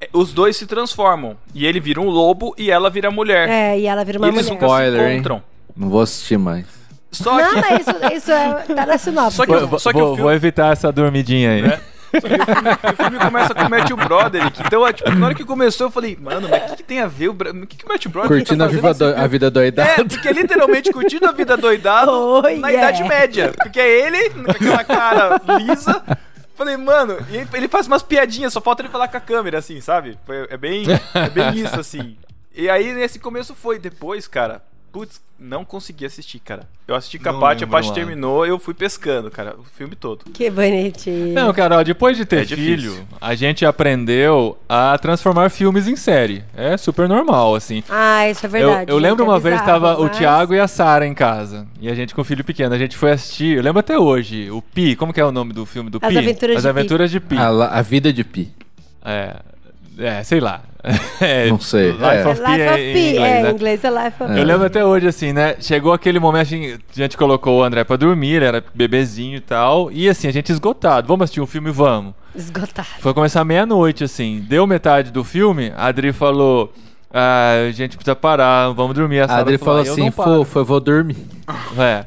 é, os dois se transformam e ele vira um lobo e ela vira mulher. É, e ela vira uma e eles mulher. nunca Spoiler, se hein? encontram. Não vou assistir mais. Só Não, que mas isso, isso é, tá na sinopse. Só que Vou, só que vou- o filme- vou evitar essa dormidinha aí. É. Só que o filme, o filme começa com o Matthew Broderick. Então, é, tipo, na hora que começou, eu falei, mano, mas o que, que tem a ver? O, que, que o Matthew Broderick Curtindo a, tá viva fazendo do- a vida doidada. É, porque é literalmente curtindo a vida doidado *laughs* Oh, na yeah. Idade Média. Porque é ele, com aquela cara lisa. Falei, mano, e ele- ele faz umas piadinhas, só falta ele falar com a câmera, assim, sabe? Foi- é, bem, é bem *laughs* isso, assim. E aí, nesse começo foi. Depois, cara, putz, não consegui assistir, cara. Eu assisti com a Paty, a lembro, mano. terminou, eu fui pescando, cara, o filme todo. Que bonitinho. Não, Carol, depois de ter É difícil. filho, a gente aprendeu a transformar filmes em série. É super normal, assim. Ah, isso é Eu, verdade. eu lembro gente, é uma vez bizarro, tava o mas- Thiago e a Sara em casa. E a gente com o filho pequeno. A gente foi assistir. Eu lembro até hoje. O Pi. Como que é o nome do filme do As Pi? Aventuras As de Pi. Aventuras de Pi. A, a vida de Pi. É. É, sei lá. *laughs* É, Não sei, Life é. of Pi Life é of em inglês, é, né? em inglês é Life of É. Eu Pi. lembro até hoje, assim, né? Chegou aquele momento, assim, a gente colocou o André pra dormir, ele era bebezinho e tal. E assim, a gente esgotado. Vamos assistir um filme? Vamos. Esgotado. Foi começar meia-noite, assim. Deu metade do filme, a Adri falou. Ah, a gente precisa parar, vamos dormir. A, A Sara Adri falou "Ah, eu assim, não paro." fofo, eu vou dormir. É.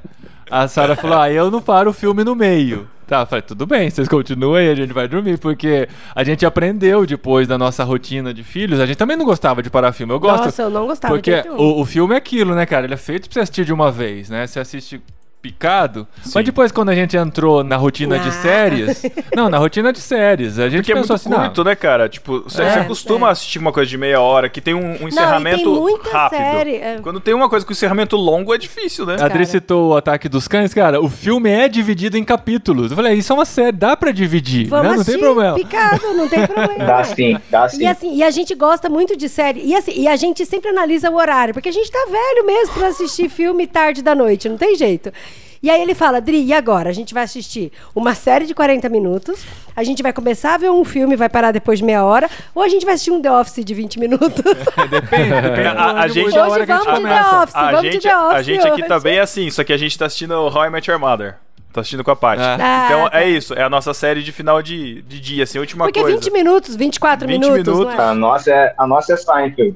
A Sara falou: Ah, eu não paro o filme no meio. Tá, eu falei, tudo bem, vocês continuam aí, a gente vai dormir, porque a gente aprendeu depois da nossa rotina de filhos, a gente também não gostava de parar filme. Eu gosto. Nossa, eu não gostava porque o, o filme é aquilo, né, cara? Ele é feito pra você assistir de uma vez, né? Você assiste picado. Mas depois, quando a gente entrou na rotina de Ah. séries. *laughs* Não, na rotina de séries. A gente Porque é pensou muito assim, curto, não, né, cara? Tipo, você, É, você costuma é. assistir uma coisa de meia hora que tem um, um encerramento tem muita rápido. série, é. Quando tem uma coisa com encerramento longo, é difícil, né? A Adri citou o Ataque dos Cães, cara. O filme é dividido em capítulos. Eu falei, isso é uma série, dá pra dividir, Vamos né? Não tem problema. picado, não tem *laughs* problema. Dá sim, dá sim. E assim, e a gente gosta muito de série. E assim, e a gente sempre analisa o horário, porque a gente tá velho mesmo pra assistir filme tarde da noite, não tem jeito. E aí ele fala, Dri, e agora? A gente vai assistir uma série de 40 minutos, a gente vai começar a ver um filme, vai parar depois de meia hora, ou a gente vai assistir um The Office de 20 minutos. *laughs* Depende, depende A- gente- Hoje vamos de começa. The Office, a vamos de gente, The Office a gente aqui tá hoje. bem assim, só que a gente tá assistindo How I Met Your Mother. Tá assistindo com a Paty. Ah. Então Ah, tá. é isso, é a nossa série de final de, de dia, assim, a última Porque coisa. 20 minutos, 24 20 minutos, minutos. é? A nossa é, a nossa é Seinfeld.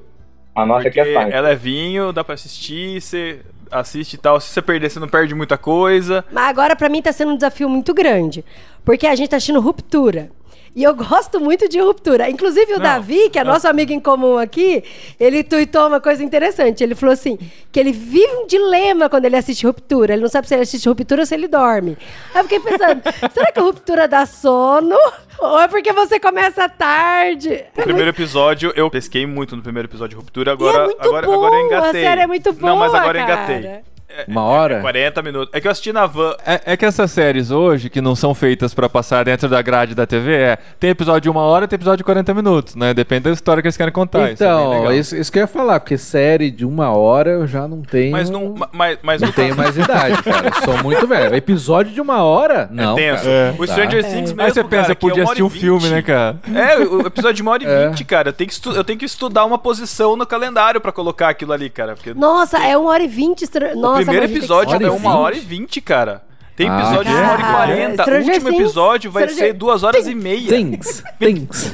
A nossa Porque aqui é Seinfeld. é levinho, dá pra assistir, você assiste e tal. Se você perder, você não perde muita coisa. Mas agora pra mim tá sendo um desafio muito grande. Porque a gente tá assistindo Ruptura. E eu gosto muito de Ruptura. Inclusive o Davi, que é nosso amigo em comum aqui, ele tuitou uma coisa interessante. Ele falou assim, que ele vive um dilema quando ele assiste Ruptura. Ele não sabe se ele assiste Ruptura ou se ele dorme. Aí eu fiquei pensando, *laughs* será que a Ruptura dá sono? Ou é porque você começa tarde? O primeiro episódio, eu pesquei muito no primeiro episódio de Ruptura, E agora, é muito agora, bom, agora eu engatei. a série é muito boa, Não, mas agora eu cara. engatei. Uma hora? 40 minutos. É que eu assisti na van. É, é que essas séries hoje, que não são feitas pra passar dentro da grade da TV, é, tem episódio de uma hora, tem episódio de 40 minutos, né? Depende da história que eles querem contar. isso é Então, legal. isso, isso que eu ia falar, porque série de uma hora eu já não tenho. Mas não. Mas, mas Não tenho mais idade, *laughs* cara. Eu sou muito velho. Episódio de uma hora? Não. é tenso. cara. O Tá. Stranger Things mesmo. Aí você pensa, cara, que é podia assistir um filme, né, cara? É, o episódio de uma hora e *laughs* É. vinte, cara. Eu tenho, que eu tenho que estudar uma posição no calendário pra colocar aquilo ali, cara. Porque Nossa, é uma hora e vinte. Nossa, primeiro episódio é uma hora e vinte, cara. Tem Ah, episódio de uma hora e cara. quarenta. O Stranger último Things- episódio vai Stranger ser duas horas e meia. Things. *laughs* Things.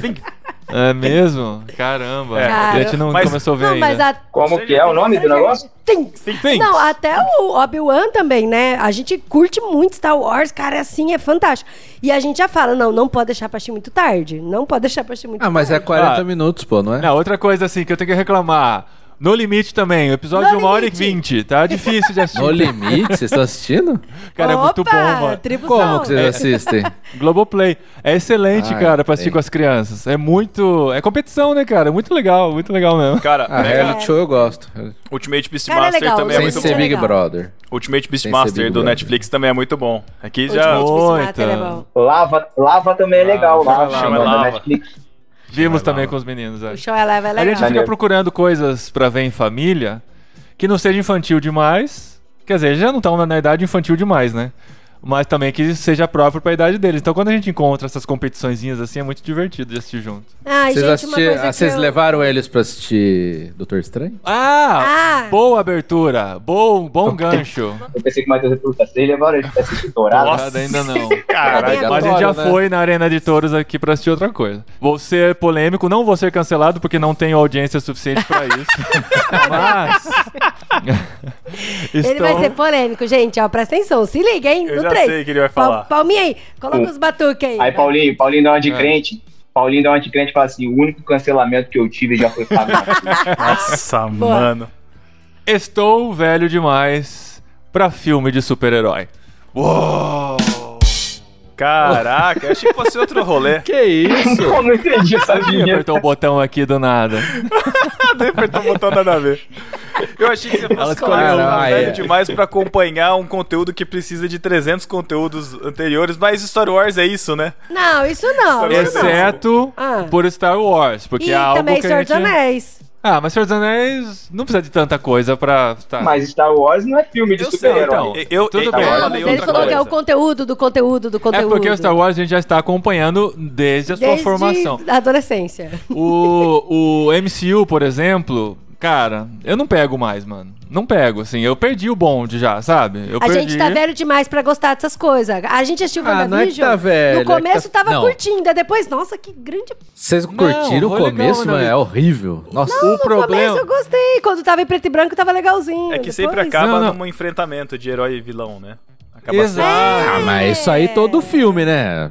É mesmo? Caramba. É. a gente não Mas- começou a ver Não, ainda. mas a... Como que é o nome do negócio? Things. Things. Não, até o Obi-Wan também, né? A gente curte muito Star Wars, cara, assim, é fantástico. E a gente já fala, não, não pode deixar pra assistir muito tarde. Não pode deixar pra assistir muito Ah, mas é tarde. 40 Ah. minutos, pô, não é? Não, outra coisa assim que eu tenho que reclamar. No Limite também, o episódio No de uma hora e vinte, tá difícil de assistir. No limite, vocês estão assistindo? Cara, é muito Opa, bom, mano. Como que vocês assistem? *laughs* Globoplay. É excelente, Ah, cara, pra assistir com as crianças. É muito. É competição, né, cara? Muito legal, muito legal mesmo. Cara, Ah, reality show eu gosto. Ultimate Cara, é Beastmaster legal, também é Sem muito Isso ser bom. é Big. Brother. Ultimate ser Beastmaster do Brother. Netflix também é muito bom. Aqui Ultimate já. Beastmaster é bom. Lava, Lava também é legal. Lava, Lava, Lava. Netflix. Vimos também com os meninos. é. O show é leve, é A legal. gente fica procurando coisas pra ver em família que não seja infantil demais. Quer dizer, já não estão na idade infantil demais, né? Mas também que seja próprio pra idade deles. Então quando a gente encontra essas competiçõezinhas assim, é muito divertido de assistir junto. Ai, Vocês, gente, uma assisti- coisa ah, que vocês eu- levaram eles pra assistir Doutor Estranho? Ah! Ah. Boa abertura! Bom, bom gancho. Eu pensei que o Matheus ia perguntar se ele agora ele tá assistindo Dourado. Nossa. Ainda não. *laughs* Caralho. Mas a gente já né? foi na Arena de Touros aqui pra assistir outra coisa. Vou ser polêmico, não vou ser cancelado porque não tenho audiência suficiente pra isso. *laughs* Mas. *laughs* Ele vai ser polêmico, gente, ó, presta atenção, se liga, hein? Eu no já 3. sei que ele vai falar. palminha aí, coloca os batuques aí. Aí, Paulinho, Paulinho dá uma de É. crente. Paulinho dá uma de crente e fala assim: o único cancelamento que eu tive já foi pago. *laughs* Nossa, Boa. mano. Estou velho demais pra filme de super-herói. Uou! Caraca, eu achei que fosse outro rolê. Que isso? eu não entendi essa vinheta. apertou o botão aqui do nada? Nem *laughs* apertou o botão nada a ver. Eu achei que você fosse falar um, velho é. demais pra acompanhar um conteúdo que precisa de 300 conteúdos anteriores, mas Star Wars é isso, né? Não, isso não. Não. Exceto Ah. por Star Wars, porque E é algo também que Senhor a dos gente... Anéis. Ah, mas Senhor dos Anéis não precisa de tanta coisa pra... Tá. Mas Star Wars não é filme de super-herói. então. Eu, Tudo eu, bem. eu Não, falei ele falou que é o coisa. conteúdo do conteúdo do É conteúdo. porque o Star Wars a gente já está acompanhando desde a sua Desde formação. a adolescência. O, o MCU, por exemplo, cara, eu não pego mais, mano. Não pego, assim. Eu perdi o bonde já, sabe? Eu A perdi. gente tá velho demais pra gostar dessas coisas. A gente assistiu Ah, não é que tá velho, no é que começo tá- tava não. curtindo, aí depois, nossa, que grande. Vocês curtiram o foi legal, começo, né, mano? É horrível. Nossa. o No problema. começo eu gostei. Quando tava em preto e branco, tava legalzinho. É que sempre Depois- acaba Não, não. num enfrentamento de herói e vilão, né? Acaba Exato. Ah, mas isso aí todo filme, né?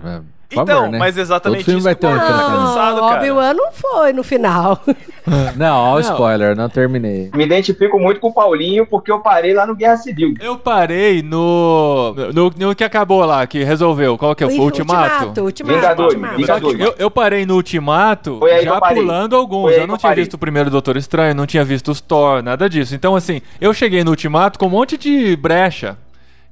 Por Então, favor, né? mas exatamente Todo filme isso vai ter um o Marvel tá enfrentamento. cansado, Não, cara. Obi-Wan não foi no final. *laughs* Não, ó, spoiler, não terminei. Me identifico muito com o Paulinho porque eu parei lá no Guerra Civil. Eu parei no, no. no que acabou lá, que resolveu. Qual que é? Foi o Ultimato? Ultimato. Vingadores, Ultimato. Só que Vingadores. eu, eu parei no Ultimato já pulando alguns. Eu não eu tinha parei. visto o primeiro Doutor Estranho, não tinha visto os Thor, nada disso. Então, assim, eu cheguei no Ultimato com um monte de brecha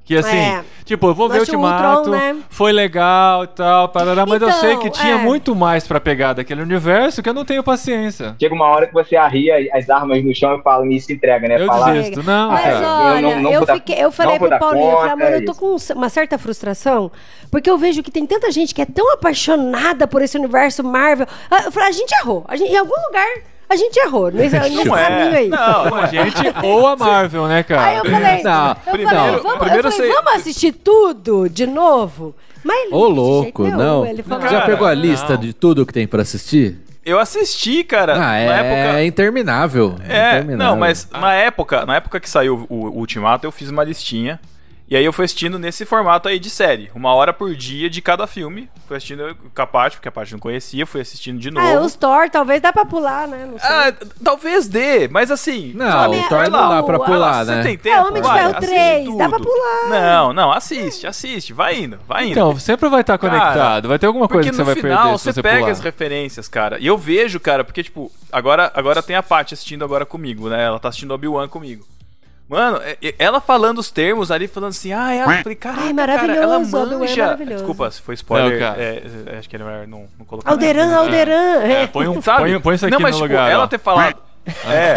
Que assim, É. tipo, eu vou ver Nós o Ultimato, Ultron, né? foi legal e tal, parará, mas eu Então, sei que tinha é. muito mais pra pegar daquele universo que eu não tenho paciência. Chega uma hora que você arria as armas no chão e fala, me se entrega, né? Eu Fala, desisto. Não, Mas cara. eu olha, não- eu, não vou dar- fiquei, eu falei não vou pro dar Paulinho, eu falei, conta, mano, é eu tô com uma certa frustração, porque eu vejo que tem tanta gente que é tão apaixonada por esse universo Marvel. Ah, Eu falei, a gente errou. A gente- em algum lugar, a gente errou nesse, nesse Não caminho é. aí. Não, A gente ou a Marvel, né, cara? Aí eu falei, Não, eu primeiro- falei, vamos, primeiro eu falei, você- vamos assistir tudo de novo? Mas ele Ô, louco, não. Ele falou, Já Cara, pegou a lista não. de tudo que tem pra assistir? Eu assisti, cara. Ah, na é época. interminável. É, interminável. não, mas na época, na época que saiu o, o Ultimato, eu fiz uma listinha. E aí eu fui assistindo nesse formato aí de série. Uma hora por dia de cada filme. Fui assistindo o Capate, porque a parte não conhecia, fui assistindo de novo. Ah, os Thor, talvez dá pra pular, né? Não sei. Ah, talvez dê, mas assim. Não, sabe, o Thor não lá, dá pra pular, né? Você tem É, tempo? Homem de vai, Ferro assiste 3, dá pra pular. Não, não, assiste, assiste, vai indo, vai indo. Então, sempre vai estar Cara, conectado. Vai ter alguma coisa que você no vai final perder se você você pega pular. as referências, cara. E eu vejo, cara, porque, tipo, agora, agora tem a Paty assistindo agora comigo, né? Ela tá assistindo Obi-Wan comigo. Mano, é- é- ela falando os termos ali, falando assim, ah, ela, eu falei, caraca, Ai, cara, ela maravilhoso, Obi-Wan é manja. maravilhoso. Desculpa, se foi spoiler, Não, cara. é, é, acho que é melhor não, não colocar. Alderan? Alderan. É, põe, um, Sabe? põe, põe isso aqui não, mas, no tipo, lugar. ela ó. ter falado. É.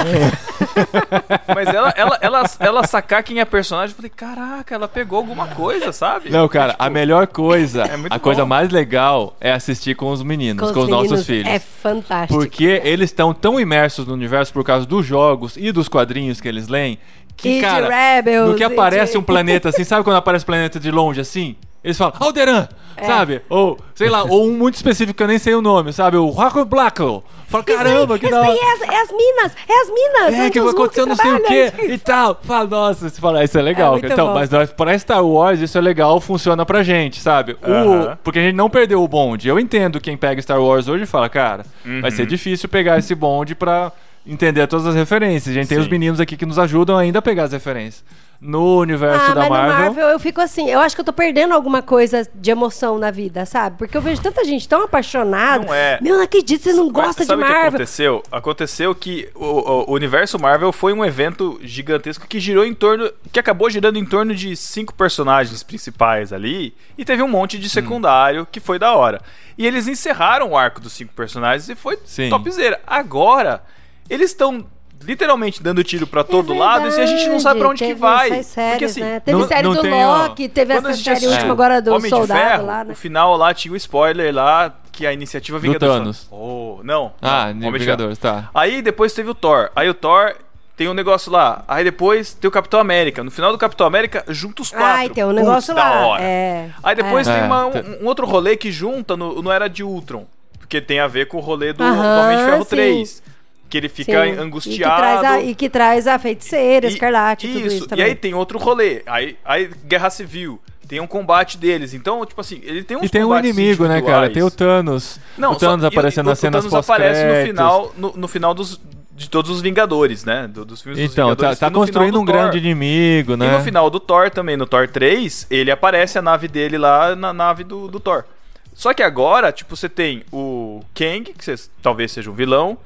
*laughs* mas ela, ela, ela, ela sacar quem é personagem, eu falei, caraca, ela pegou alguma coisa, sabe? Não, cara, a melhor coisa, *laughs* é a coisa bom. mais legal é assistir com os meninos, com, os nossos meninos, filhos. É fantástico. Porque eles estão tão imersos no universo por causa dos jogos e dos quadrinhos que eles leem, que, E de cara, Rebels, no que aparece de- um planeta assim, sabe quando aparece um planeta de longe assim? Eles falam, Alderan, É. sabe? Ou, sei lá, ou um muito específico que eu nem sei o nome, sabe? O Rocco Blacko. Fala, caramba, que da hora. é as, é as minas, é as minas. É, onde que aconteceu não sei o que e tal. Fala, nossa, você fala, isso é legal. É então, bom. mas nós- pra Star Wars isso é legal, funciona pra gente, sabe? O- Aham. porque a gente não perdeu o bonde. Eu entendo quem pega Star Wars hoje e fala, cara, vai Uhum. ser difícil pegar esse bonde pra entender todas as referências. A gente tem Sim. os meninos aqui que nos ajudam ainda a pegar as referências. No universo Ah, da mas Marvel. no Marvel eu fico assim, eu acho que eu tô perdendo alguma coisa de emoção na vida, sabe? Porque eu vejo tanta gente tão apaixonada. Não é. Meu, não acredito, você não gosta sabe de o que Marvel. aconteceu? Aconteceu que o, o- o universo Marvel foi um evento gigantesco que girou em torno. que acabou girando em torno de cinco personagens principais ali. E teve um monte Hum. de secundário que foi da hora. E eles encerraram o arco dos cinco personagens e foi Sim. topzera. Agora, eles estão. Literalmente dando tiro pra todo É lado e a gente não sabe pra onde que teve vai. essas séries, Porque assim, né? Teve não- série não do tem, ó, Loki, teve essa série assiste última agora do Homem de Soldado Ferro, lá, né? O final lá tinha o spoiler lá que a iniciativa Vingadores. Thanos. Oh, não. Ah, não, Homem Vingadores, tá. Aí depois teve o Thor. Aí o Thor tem um negócio lá. Aí depois tem o Capitão América. No final do Capitão América, junta os quatro. Ai, tem um negócio Putz, lá. Da hora. É. Aí depois É. tem uma- É, um, um outro rolê que junta no, no Era de Ultron. Porque tem a ver com o rolê do, do Homem de Ferro sim. 3. Que ele fica Sim. angustiado. E que traz a, e que traz a feiticeira, E- escarlate, tudo isso E também. aí tem outro rolê. Aí, aí Guerra Civil. Tem um combate deles. Então, tipo assim, ele tem uns E tem um inimigo, né, cara? Tem o Thanos. Não, o Thanos só- aparecendo e- nas o cenas Thanos aparece no final, no, no final dos, de todos os Vingadores, né? Do- dos filmes dos Então, tá, Vingadores. tá E final construindo do um Thor. grande inimigo, né? E no final do Thor também, no Thor 3, ele aparece a nave dele lá na nave do, do Thor. Só que agora, tipo, você tem o Kang, que cê- talvez seja um vilão.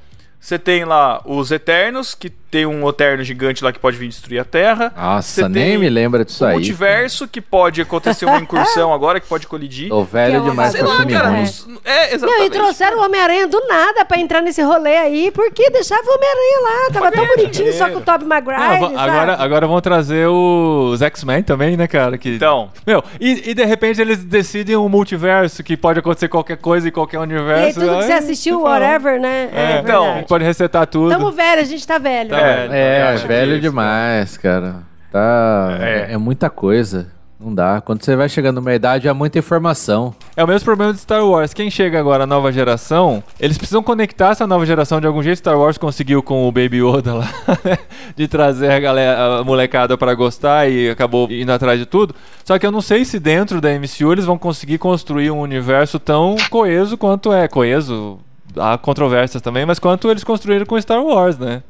Você tem lá os Eternos, que tem um Eterno gigante lá que pode vir destruir a Terra. Nossa, Você nem me lembra disso o aí. multiverso, que pode acontecer uma incursão agora, que pode colidir. Tô velho Que é demais pra filme cara. É, Não, exatamente. e trouxeram o Homem-Aranha do nada pra entrar nesse rolê aí, porque deixava o Homem-Aranha lá, tava tão bonitinho só com o Tobey Maguire, Não, sabe? agora, agora vão trazer os X-Men também, né, cara? Que, Então. Meu, e, e de repente eles decidem um multiverso que pode acontecer qualquer coisa em qualquer E aí universo. tudo que você assistiu, whatever, né? É, Então, verdade. Pode resetar tudo. Tamo velho, a gente tá velho. Tá né? velho. É, acho velho que- demais, cara. Tá. É. É. é muita coisa. Não dá. Quando você vai chegando numa idade, é muita informação. É o mesmo problema de Star Wars. Quem chega agora, a nova geração, eles precisam conectar essa nova geração de algum jeito. Star Wars conseguiu com o Baby Yoda lá, *laughs* de trazer a galera, a molecada pra gostar e acabou indo atrás de tudo. Só que eu não sei se dentro da MCU eles vão conseguir construir um universo tão coeso quanto é. Coeso, há controvérsias também, mas quanto eles construíram com Star Wars, né?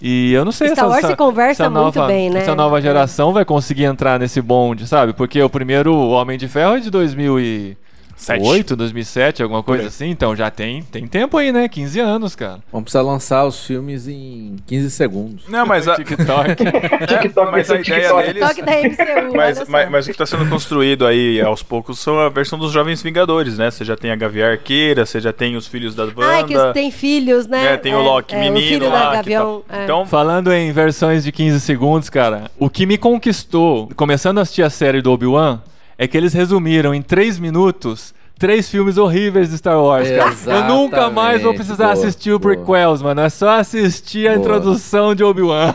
E eu não sei Star Wars se conversa essa muito nova, bem, né? Essa nova geração vai conseguir entrar nesse bonde, sabe? Porque o primeiro Homem de Ferro é de 2000 e... Sete. 2008, 2007, alguma coisa assim. Então já tem, tem tempo aí, né? 15 anos, cara. Vamos precisar lançar os filmes em 15 segundos. Não, mas a, *laughs* TikTok. *laughs* TikTok mas a ideia TikTok. deles... Toque da MCU, Mas, mas, mas o que está sendo construído aí aos poucos são a versão dos Jovens Vingadores, né? Você já tem a Gavião Arqueira, você já tem os filhos da Wanda. Ai, que tem filhos, né? É, tem o Loki é, menino o filho lá. da que Gavião. tá- é. Então, Falando em versões de 15 segundos, cara, o que me conquistou, começando a assistir a série do Obi-Wan, é que eles resumiram em 3 minutos três filmes horríveis de Star Wars, cara. Eu nunca mais vou precisar boa, assistir o boa. prequels, mano. É só assistir a Boa. introdução de Obi-Wan.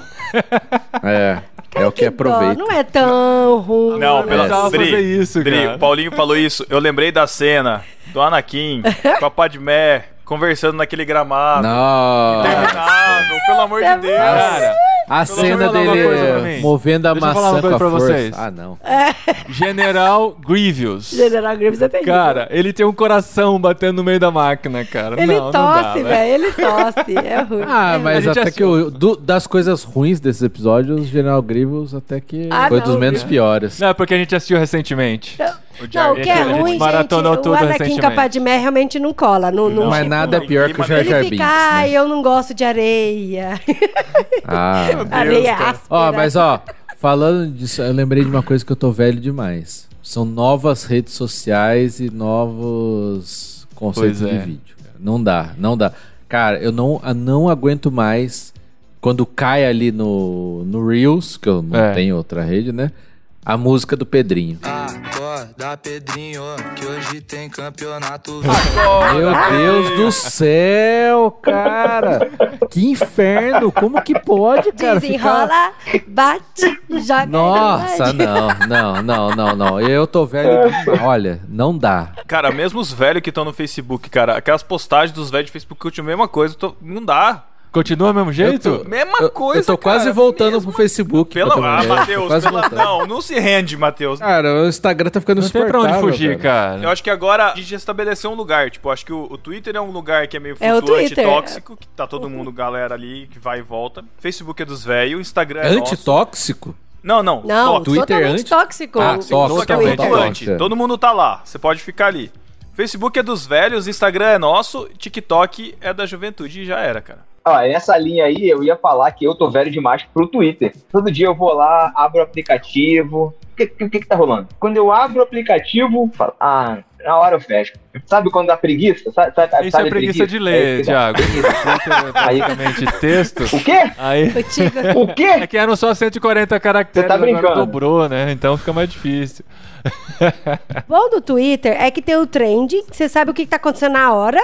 É, é o que dó, aproveita. Não é tão ruim. não, pela Dri, fazer isso, Dri, cara. o Paulinho falou isso. Eu lembrei da cena do Anakin *laughs* com a Padmé conversando naquele gramado. Nossa. Interminável, pelo amor de Deus. Cara, A eu cena dele movendo a Deixa eu falar uma maçã coisa com a pra força. vocês. Ah, não. General Grievous. General Grievous é terrível. Cara, ele tem um coração batendo no meio da máquina, cara. ele não, não tosse, velho. Ele tosse. É *laughs* ruim. Ah, É mas até achou- que o, do- das coisas ruins desses episódios, General Grievous até que Ah, foi não, dos menos viu? piores. Não, é porque a gente assistiu recentemente. Não, o que é gente ruim, gente, o tudo Anakin. Padmé realmente não cola. Não, não, Mas nada é pior que o Jar Jar Binks, ai, né? eu não gosto de areia. *laughs* Ah. areia áspera. Ó, mas ó, falando disso, eu lembrei de uma coisa que eu tô velho demais. São novas redes sociais e novos conceitos Pois de é. vídeo. cara. Não dá, não dá. Cara, eu não, eu não aguento mais quando cai ali no, no Reels, que eu não É. tenho outra rede, né? A música do Pedrinho. Acorda, Pedrinho, que hoje tem campeonato. Meu Deus do céu, cara! Que inferno! Como que pode, cara? Ficar... Desenrola, bate, joga. Nossa, não, não, não, não, não. Eu tô velho. Olha, não dá. Cara, mesmo os velhos que estão no Facebook, cara, aquelas postagens dos velhos de Facebook que eu a mesma coisa, tô- não dá. Continua do mesmo jeito? Mesma Eu, coisa, eu tô cara, quase voltando mesma- pro Facebook. Pelo... Ah. Matheus, pela... voltando. não, não se rende, Matheus. Cara, o Instagram tá ficando Não tem pra onde fugir, cara. Eu acho que agora a gente estabeleceu um lugar. Tipo, acho que o, o Twitter é um lugar que é meio É flutuante, Twitter. tóxico, que tá todo mundo, galera ali, que vai e volta. Facebook é dos velhos, Instagram é nosso. Antitóxico? Não, não. Não, tóxico. Twitter totalmente anti- tóxico. Ah, o- tóxico, Só é. Twitter. Todo mundo tá lá. Você pode ficar ali. Facebook é dos velhos, Instagram é nosso, TikTok é da juventude e já era, cara. Ó, nessa linha aí, eu ia falar que eu tô velho demais pro Twitter. Todo dia eu vou lá, abro o aplicativo. O que, que, que que tá rolando? Quando eu abro o aplicativo, falo, ah, na hora eu fecho. Sabe quando dá preguiça? Sabe, sabe, Isso sabe é preguiça de ler, É, Thiago. Twitter é Aí- basicamente texto. O quê? Aí. O quê? É que eram só 140 caracteres, Você tá agora brincando. dobrou, né? Então fica mais difícil. *laughs* bom do Twitter é que tem o trend, que você sabe o que que tá acontecendo na hora,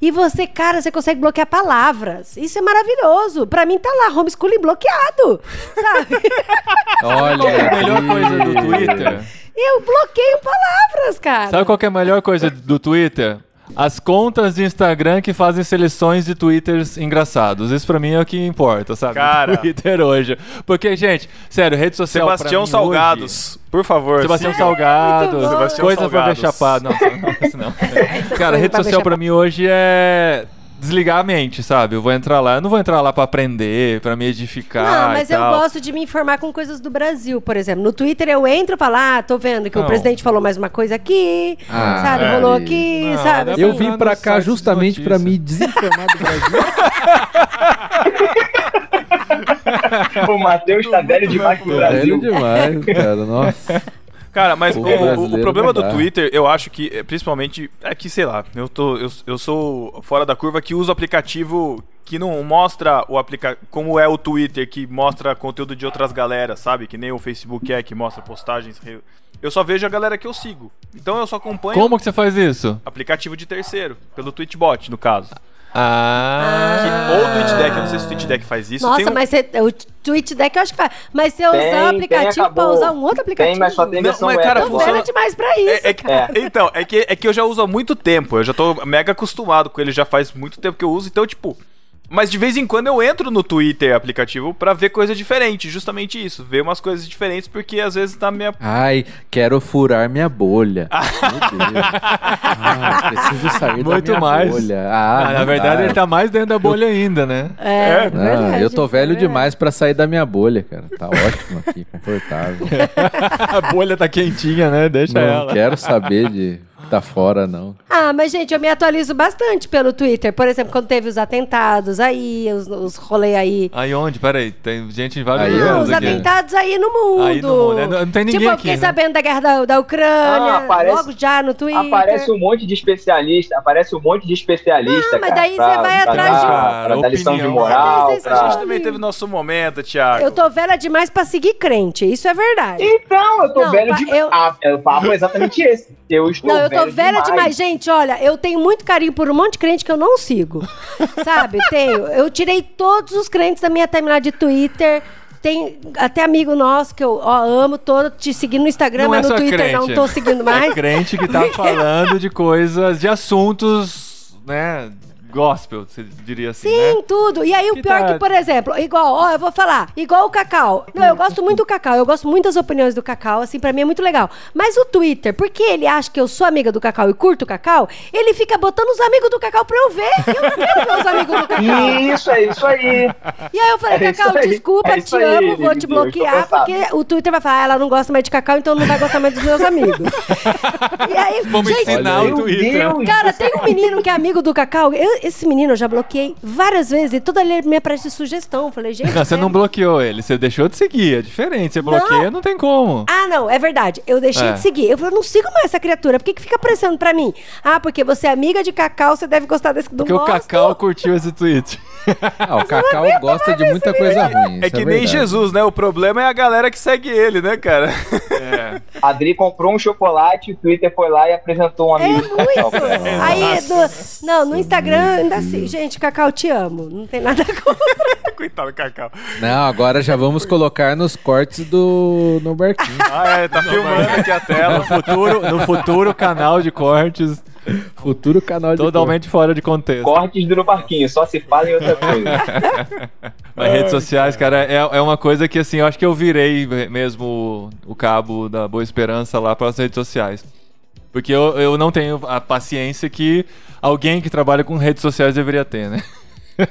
e você, cara, você consegue bloquear palavras. Isso é maravilhoso. Pra mim tá lá, homeschooling bloqueado, sabe? *laughs* Olha. É a melhor coisa do Twitter? Eu bloqueio palavras, cara. Sabe qual que é a melhor coisa do Twitter? As contas de Instagram que fazem seleções de twitters engraçados. Isso pra mim é o que importa, sabe? Cara. *laughs* Twitter hoje. Porque, gente, sério, rede social Sebastião mim Salgados, por favor. Hoje, Sebastião siga. Salgados, bom. Sebastião coisas pra ver Salgados. chapado. Não, não, isso não. *laughs* Cara, coisa rede social pra mim hoje é desligar a mente, sabe? Eu vou entrar lá, eu não vou entrar lá pra aprender, pra me edificar Não, mas e eu tal. gosto de me informar com coisas do Brasil, por exemplo. No Twitter eu entro e falo, ah, tô vendo que o Não. presidente falou mais uma coisa aqui, Ah, sabe? é. Rolou aqui, Não, sabe? assim. Eu vim pra cá justamente pra notícia. me desinformar do Brasil. *laughs* O Matheus tá velho demais pro Velho Brasil. demais, cara. *laughs* Nossa. Cara, mas o, o- o problema do. Twitter, eu acho que, é, principalmente, é que, sei lá, eu, tô, eu, eu sou fora da curva que uso aplicativo que não mostra o aplica como é o Twitter, que mostra conteúdo de outras galeras, sabe? Que nem o Facebook é, que mostra postagens. Eu só vejo a galera que eu sigo. Então eu só acompanho Como que você faz isso? aplicativo de terceiro, pelo Tweetbot, no caso. Ah. Que- ou o TweetDeck, eu não sei se o TweetDeck faz isso. Nossa, Tem um- mas você, o TweetDeck eu acho que faz. Mas se eu Tem, usar o tem, aplicativo pra acabou. usar um outro aplicativo. Tem, mas só tem Não, versão mas, web cara, agora. funciona- demais pra isso, É, é que-. Então, é que, é que eu já uso há muito tempo. Eu já tô mega acostumado com ele, já faz muito tempo que eu uso. Então, tipo. Mas de vez em quando eu entro no Twitter aplicativo pra ver coisa diferente. Justamente isso. Ver umas coisas diferentes, porque às vezes tá minha. Ai, quero furar minha bolha. Meu Deus. Ai, preciso sair Muito da minha mais. bolha. Ah, Ah, na verdade, dá. ele tá mais dentro da bolha ainda, né? É, Não, verdade, eu tô velho verdade. demais pra sair da minha bolha, cara. Tá ótimo aqui, confortável. *laughs* A bolha tá quentinha, né? Deixa Não ela. quero saber de tá fora, não. Ah, mas gente, eu me atualizo bastante pelo Twitter. Por exemplo, quando teve os atentados aí, os, os rolês aí. Aí onde? Peraí, tem gente em vários Não, lugares os aqui. atentados aí no mundo. Aí no mundo, né? Não- não tem ninguém tipo, eu aqui, fiquei né? sabendo da guerra da, da Ucrânia, Ah, aparece- logo já no Twitter. Aparece um monte de especialista, aparece um monte de especialista. Ah, mas cara, daí pra- você vai pra atrás de- dar- Pra dar lição de Opinião. moral. Mas pra- A gente também teve nosso momento, Thiago. Eu tô velha demais pra seguir crente, isso é verdade. Então, eu tô Não, velho pa- de. eu- Ah, o papo é exatamente esse. Eu estou Não, eu tô velha demais. demais. Gente, olha, eu tenho muito carinho por um monte de crente que eu não sigo. *laughs* Sabe? Tenho. Eu tirei todos os crentes da minha timeline de Twitter. Tem até amigo nosso que eu ó, amo, tô te seguindo no Instagram, Não mas é no Twitter crente. não tô seguindo É mais. crente que tá *laughs* falando de coisas, de assuntos, né? Gospel, você diria assim, Sim, né? tudo. E aí o Que pior tá- que, por exemplo, igual, ó, eu vou falar, igual o Cacau. Não, eu gosto muito do Cacau, eu gosto muito das opiniões do Cacau, assim, pra mim é muito legal. Mas o Twitter, porque ele acha que eu sou amiga do Cacau e curto o Cacau, ele fica botando os amigos do Cacau pra eu ver. Eu não quero ver os amigos do Cacau. Isso, é isso aí. E aí eu falei, É Cacau, desculpa, é te aí, amo, vou te bloquear, porque o Twitter vai falar, ah, ela não gosta mais de Cacau, então não vai gostar mais dos meus amigos. *laughs* e aí, Vamos gente, ensinar o Twitter. Deus. Cara, tem um menino que é amigo do Cacau. eu- esse menino eu já bloqueei várias vezes e toda ele me aparece sugestão. Eu Falei, gente. Não, *laughs* você é- não bloqueou ele, você deixou de seguir, é diferente. Você bloqueia, não tem como. Ah, não, é verdade. Eu deixei É. de seguir. Eu falei, não sigo mais essa criatura. Por que, que fica aparecendo pra mim? Ah, porque você é amiga de Cacau, você deve gostar desse do Porque o monstro. Cacau curtiu esse tweet. *laughs* Ah, o Cacau gosta de muita coisa ruim. É isso que nem verdade. Jesus, né? O problema é a galera que segue ele, né, cara? É. A Adri comprou um chocolate, o Twitter foi lá e apresentou um É amigo. ela. muito. Aí, do- não, no Instagram ainda assim. Gente, Cacau, te amo. Não tem nada *laughs* contra. *laughs* Coitado do Cacau. Não, agora já vamos colocar nos cortes do no barquinho. Ah, é, tá filmando aqui a No tela. futuro, no futuro canal de cortes, Futuro canal de totalmente fora de contexto. Cortes do no parquinho, só se fala em outra coisa. *laughs* Mas redes sociais, cara, é, é uma coisa que assim, eu acho que eu virei mesmo o cabo da Boa Esperança lá para as redes sociais. Porque eu, eu não tenho a paciência que alguém que trabalha com redes sociais deveria ter, né? *laughs*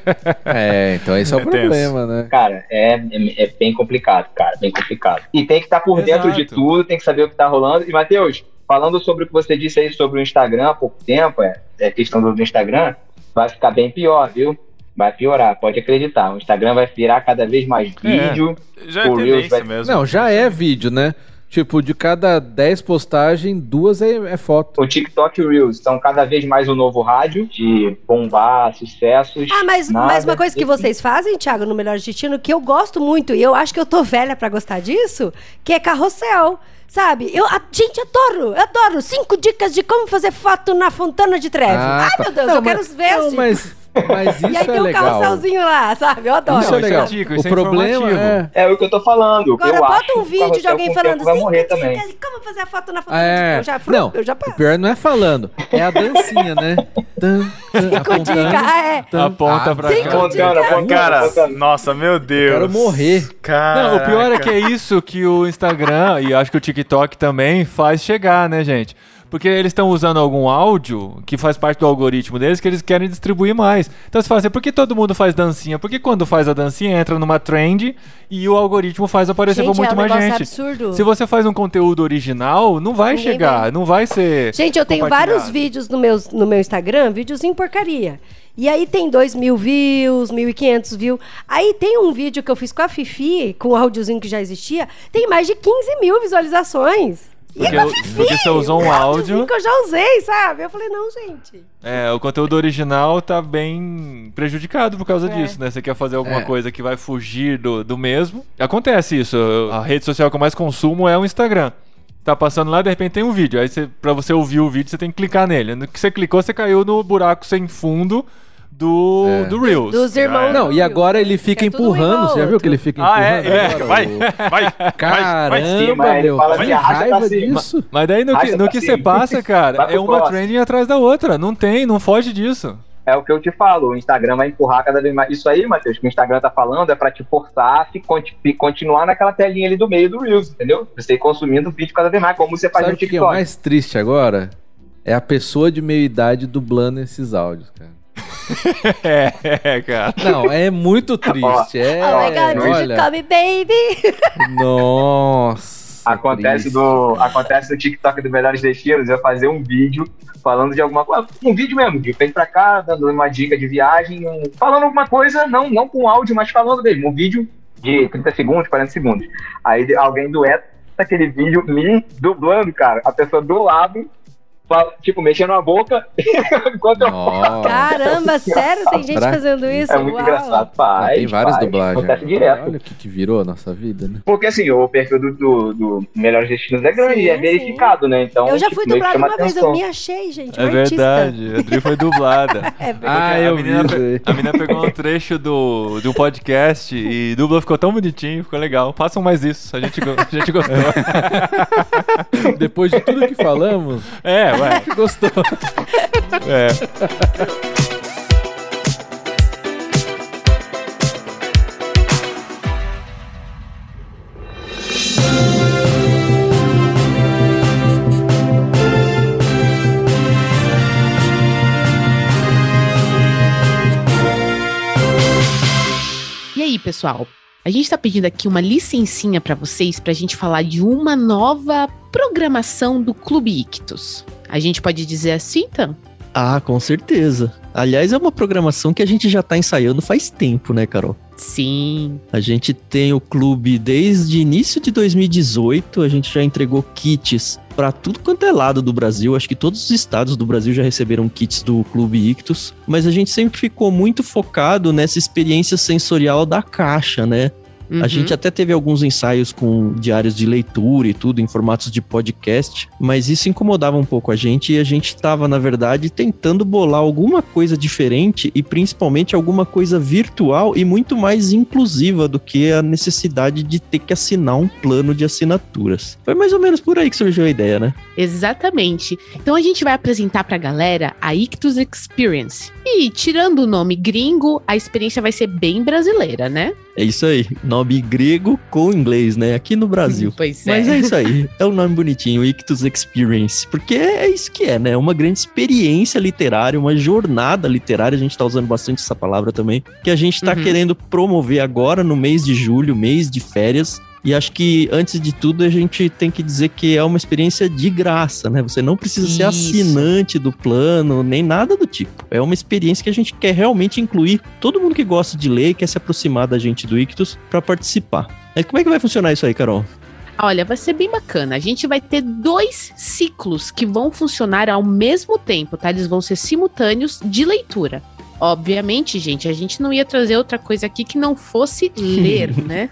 É, então esse é o É tenso. problema, né? Cara, é, é, é bem complicado, cara, bem complicado. E tem que estar por dentro de Exato. tudo, tem que saber o que tá rolando. E, Matheus, falando sobre o que você disse aí sobre o Instagram há pouco tempo, é, é questão do Instagram, vai ficar bem pior, viu? Vai piorar, pode acreditar. O Instagram vai virar cada vez mais vídeo. Já é O Reels tendência vai- mesmo. Não, já é vídeo, né? Tipo, de cada 10 postagens, duas é, é foto. O TikTok e o Reels são cada vez mais o novo rádio de bombar, sucessos. Ah, mas, nada mas uma coisa que vocês fazem, Thiago, no Melhor Destino, que eu gosto muito, e eu acho que eu tô velha pra gostar disso, que é carrossel. Sabe? Eu, a, gente, adoro, eu adoro. Cinco dicas de como fazer foto na Fontana de Trevi. Ah, Ai, tá. meu Deus, Não, eu quero mas- ver. Não, gente. Mas, mas e aí isso tem é um legal. carrosselzinho lá, sabe? Eu adoro. Isso é isso é legal. dica, isso o é problema informativo. é... É o que eu tô falando. Agora eu bota um o vídeo de alguém o falando cinco morrer também. como fazer a foto na de É. Eu já, não, eu já o passo. pior não é falando, é a dancinha, né? Tan, Cinco apontando, dicas, ah, é. tan. Aponta pra Cinco cá. Apontando, Cara, nossa, meu Deus. Quero morrer. Cara. Não, o pior é que é isso que o Instagram e acho que o TikTok também faz chegar, né, gente? Porque eles estão usando algum áudio que faz parte do algoritmo deles que eles querem distribuir mais. Então você fala assim, por que todo mundo faz dancinha? Porque quando faz a dancinha entra numa trend e o algoritmo faz aparecer Gente, pra muito é um mais gente. absurdo. Se você faz um conteúdo original, não vai Ninguém chegar, vai. não vai ser. Gente, eu tenho vários vídeos no meu, no meu Instagram, videozinho porcaria. E aí tem 2 mil views, 1.500 views. Aí tem um vídeo que eu fiz com a Fifi, com o áudiozinho que já existia, tem mais de 15 mil visualizações. Porque é com a o- Fifi, porque você usou um áudiozinho áudio. que eu já usei, sabe? Eu falei, não, gente. É, o conteúdo original tá bem prejudicado por causa É. disso, né? Você quer fazer alguma É. coisa que vai fugir do, do mesmo. Acontece isso. A rede social que eu mais consumo é o Instagram. Tá passando lá, de repente tem um vídeo. Aí você, pra você ouvir o vídeo, você tem que clicar nele. No que você clicou, você caiu no buraco sem fundo do, É. do Reels. Dos irmãos. Não, do e agora ele fica É empurrando, você já viu que ele outro. fica Ah, é? empurrando? é. agora Vai, vai, vai. Caramba, cima, ele fala meu, assim, que pra raiva cima. disso. Mas daí no que, Arrasta no que cima. você *laughs* passa, cara, Vai é uma próximo. trending atrás da outra. Não tem, não foge disso. É o que eu te falo, o Instagram vai empurrar cada vez mais. Isso aí, Matheus, que o Instagram tá falando é pra te forçar a continuar naquela telinha ali do meio do Reels, entendeu? Você ir consumindo o vídeo cada vez mais, como você faz Sabe no o que é o TikTok. mais triste agora? É a pessoa de meia idade dublando esses áudios, cara. *laughs* É, cara. Não, é muito triste. É, Oh my God, did you olha, call me baby? *laughs* nossa. Acontece triste. do, acontece no TikTok do Melhores Destinos, eu fazer um vídeo falando de alguma coisa. Um vídeo mesmo, de frente pra cá, dando uma dica de viagem, um- falando alguma coisa, não, não com áudio, mas falando mesmo. Um vídeo de 30 segundos, 40 segundos. Aí alguém dueta aquele vídeo me dublando, cara. A pessoa do lado, tipo, mexendo a boca *laughs* enquanto eu Nossa. Caramba, sério? Tem gente Pra- fazendo isso? É muito Uau. engraçado. Ah, Faz, tem várias faz. dublagens. Acontece direto. Olha o que, que virou a nossa vida, né? Porque assim, o perfil do, do, do Melhores Destinos é grande Sim, é sim. verificado, né? Então, Eu já tipo, fui dublada chama uma vez, eu atenção. me achei, gente. É verdade, a Adri foi dublada. *laughs* É verdade. Ah, eu a menina, vi a menina pegou um trecho do, do podcast e dubla ficou tão bonitinho, ficou legal. Façam mais isso, a gente, a gente gostou. *laughs* Depois de tudo que falamos, É, ué. *laughs* gostou. É. E aí, pessoal? A gente tá pedindo aqui uma licencinha pra vocês pra gente falar de uma nova programação do Clube Ictus. A gente pode dizer assim, então? Ah, com certeza. Aliás, é uma programação que a gente já tá ensaiando faz tempo, né, Carol? Sim. A gente tem o clube desde início de 2018, a gente já entregou kits para tudo quanto é lado do Brasil. Acho que todos os estados do Brasil já receberam kits do Clube Ictus, mas a gente sempre ficou muito focado nessa experiência sensorial da caixa, né? Uhum. A gente até teve alguns ensaios com diários de leitura e tudo, em formatos de podcast, mas isso incomodava um pouco a gente e a gente estava, na verdade, tentando bolar alguma coisa diferente e principalmente alguma coisa virtual e muito mais inclusiva do que a necessidade de ter que assinar um plano de assinaturas. Foi mais ou menos por aí que surgiu a ideia, né? Exatamente. Então a gente vai apresentar pra galera a Ictus Experience. E tirando o nome gringo, a experiência vai ser bem brasileira, né? É isso aí, nome grego com inglês, né? Aqui no Brasil. Pois é. Mas é isso aí, é um nome bonitinho, Ictus Experience, porque é isso que é, né? Uma grande experiência literária, uma jornada literária, a gente tá usando bastante essa palavra também, que a gente tá Uhum. querendo promover agora no mês de julho, mês de férias. E acho que, antes de tudo, a gente tem que dizer que é uma experiência de graça, né? Você não precisa ser Isso. assinante do plano, nem nada do tipo. É uma experiência que a gente quer realmente incluir todo mundo que gosta de ler e quer se aproximar da gente do Ictus para participar. Mas como é que vai funcionar isso aí, Carol? Olha, vai ser bem bacana. A gente vai ter dois ciclos que vão funcionar ao mesmo tempo, tá? Eles vão ser simultâneos de leitura. Obviamente, gente, a gente não ia trazer outra coisa aqui que não fosse ler, *laughs* né?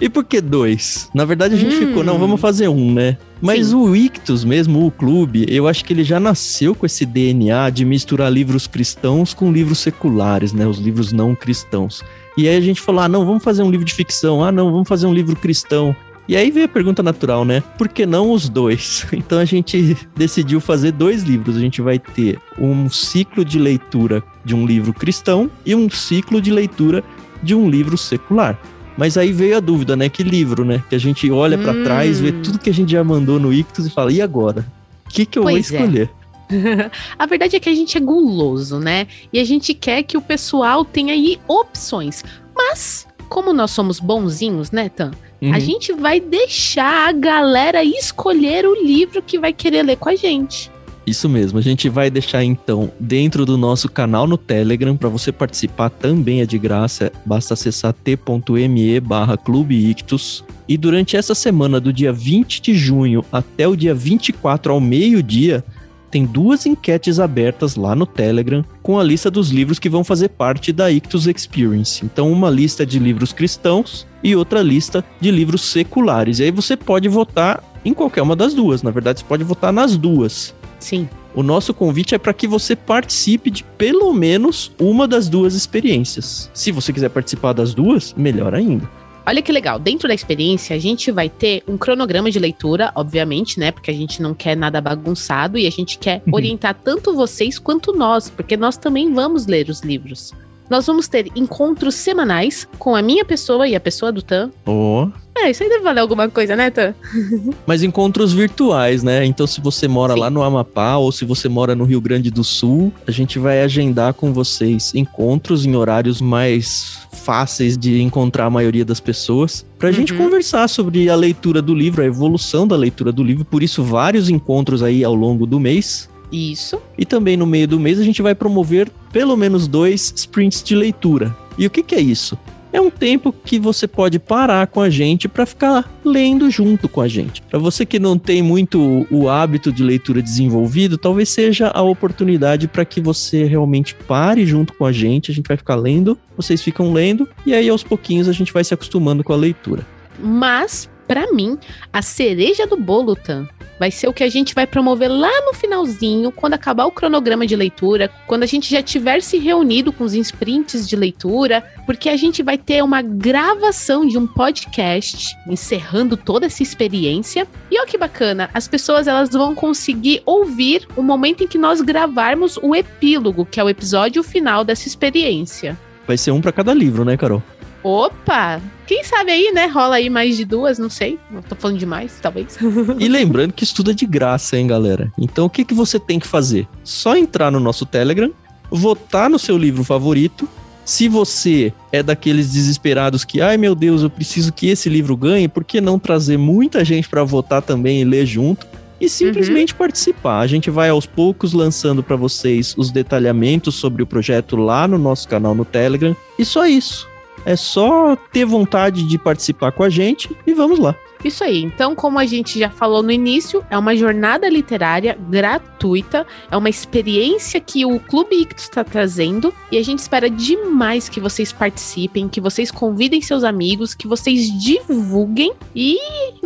E por que dois? Na verdade, a gente Hum. ficou, não, vamos fazer um, né? Mas Sim. o Ictus mesmo, o clube, eu acho que ele já nasceu com esse DNA de misturar livros cristãos com livros seculares, né? Os livros não cristãos. E aí a gente falou, ah, não, vamos fazer um livro de ficção. Ah, não, vamos fazer um livro cristão. E aí veio a pergunta natural, né? Por que não os dois? *laughs* Então a gente decidiu fazer dois livros. A gente vai ter um ciclo de leitura de um livro cristão e um ciclo de leitura de um livro secular. Mas aí veio a dúvida, né? Que livro, né? Que a gente olha pra Hum. trás, vê tudo que a gente já mandou no Ictus e fala, e agora? O que, que eu Pois vou é. escolher? *laughs* A verdade é que a gente é guloso, né? E a gente quer que o pessoal tenha aí opções. Mas, como nós somos bonzinhos, né, Tan? Uhum. A gente vai deixar a galera escolher o livro que vai querer ler com a gente. Isso mesmo, a gente vai deixar então dentro do nosso canal no Telegram para você participar também é de graça, basta acessar t.me barra Clube Ictus. E durante essa semana, do dia 20 de junho até o dia 24 ao meio-dia, tem duas enquetes abertas lá no Telegram com a lista dos livros que vão fazer parte da Ictus Experience. Então, uma lista de livros cristãos e outra lista de livros seculares. E aí você pode votar em qualquer uma das duas. Na verdade, você pode votar nas duas. Sim. O nosso convite é para que você participe de pelo menos uma das duas experiências. Se você quiser participar das duas, melhor ainda. Olha que legal, dentro da experiência a gente vai ter um cronograma de leitura, obviamente, né? Porque a gente não quer nada bagunçado e a gente quer orientar tanto vocês quanto nós, porque nós também vamos ler os livros. Nós vamos ter encontros semanais com a minha pessoa e a pessoa do Tan. Ó, É, isso aí deve valer alguma coisa, né, Tan? *laughs* Mas encontros virtuais, né? Então, se você mora lá no Amapá ou se você mora no Rio Grande do Sul, a gente vai agendar com vocês encontros em horários mais fáceis de encontrar a maioria das pessoas, pra gente conversar sobre a leitura do livro, a evolução da leitura do livro. Por isso, vários encontros aí ao longo do mês. Isso. E também no meio do mês a gente vai promover pelo menos dois sprints de leitura. E o que, que é isso? É um tempo que você pode parar com a gente para ficar lendo junto com a gente. Para você que não tem muito o hábito de leitura desenvolvido, talvez seja a oportunidade para que você realmente pare junto com a gente. A gente vai ficar lendo, vocês ficam lendo e aí aos pouquinhos a gente vai se acostumando com a leitura. Mas, pra mim, a cereja do bolo, Tan, vai ser o que a gente vai promover lá no finalzinho, quando acabar o cronograma de leitura, quando a gente já tiver se reunido com os sprints de leitura, porque a gente vai ter uma gravação de um podcast encerrando toda essa experiência. E olha que bacana, as pessoas elas vão conseguir ouvir o momento em que nós gravarmos o epílogo, que é o episódio final dessa experiência. Vai ser um para cada livro, né, Carol? Opa! Quem sabe aí, né? Rola aí mais de duas, não sei. Eu tô falando demais, talvez. E lembrando que estuda de graça, hein, galera? Então o que, que você tem que fazer? Só entrar no nosso Telegram, votar no seu livro favorito. Se você é daqueles desesperados que, ai meu Deus, eu preciso que esse livro ganhe, por que não trazer muita gente para votar também e ler junto? E simplesmente participar. A gente vai aos poucos lançando para vocês os detalhamentos sobre o projeto lá no nosso canal no Telegram. E só isso. É só ter vontade de participar com a gente e vamos lá. Isso aí. Então, como a gente já falou no início, é uma jornada literária gratuita, é uma experiência que o Clube Ictus está trazendo e a gente espera demais que vocês participem, que vocês convidem seus amigos, que vocês divulguem e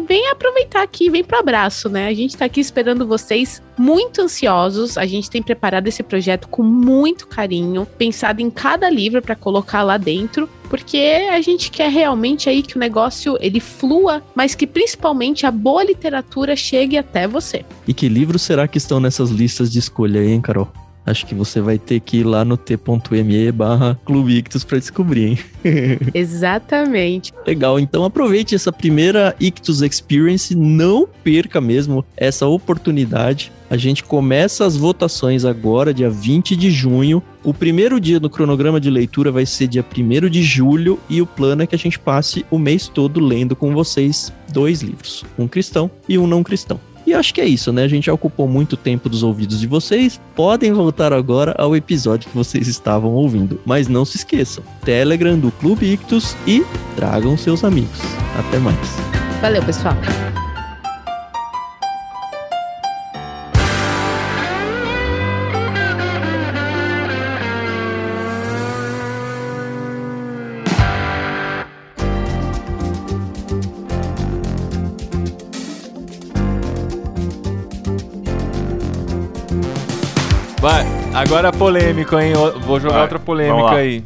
venham aproveitar aqui, vem pro abraço, né? A gente tá aqui esperando vocês muito ansiosos. A gente tem preparado esse projeto com muito carinho, pensado em cada livro para colocar lá dentro, porque a gente quer realmente aí que o negócio ele flua, mas que principalmente a boa literatura chegue até você. E que livros será que estão nessas listas de escolha aí, hein, Carol? Acho que você vai ter que ir lá no t.me barra Clube Ictus pra descobrir, hein? *laughs* Exatamente. Legal, então aproveite essa primeira Ictus Experience, não perca mesmo essa oportunidade. A gente começa as votações agora, dia 20 de junho. O primeiro dia do cronograma de leitura vai ser dia 1 de julho e o plano é que a gente passe o mês todo lendo com vocês dois livros, um cristão e um não cristão. E acho que é isso, né? A gente já ocupou muito tempo dos ouvidos de vocês. Podem voltar agora ao episódio que vocês estavam ouvindo. Mas não se esqueçam: Telegram do Clube Ictus e tragam seus amigos. Até mais. Valeu, pessoal. Vai, agora polêmico, hein? Eu Vou jogar Vai, outra polêmica aí.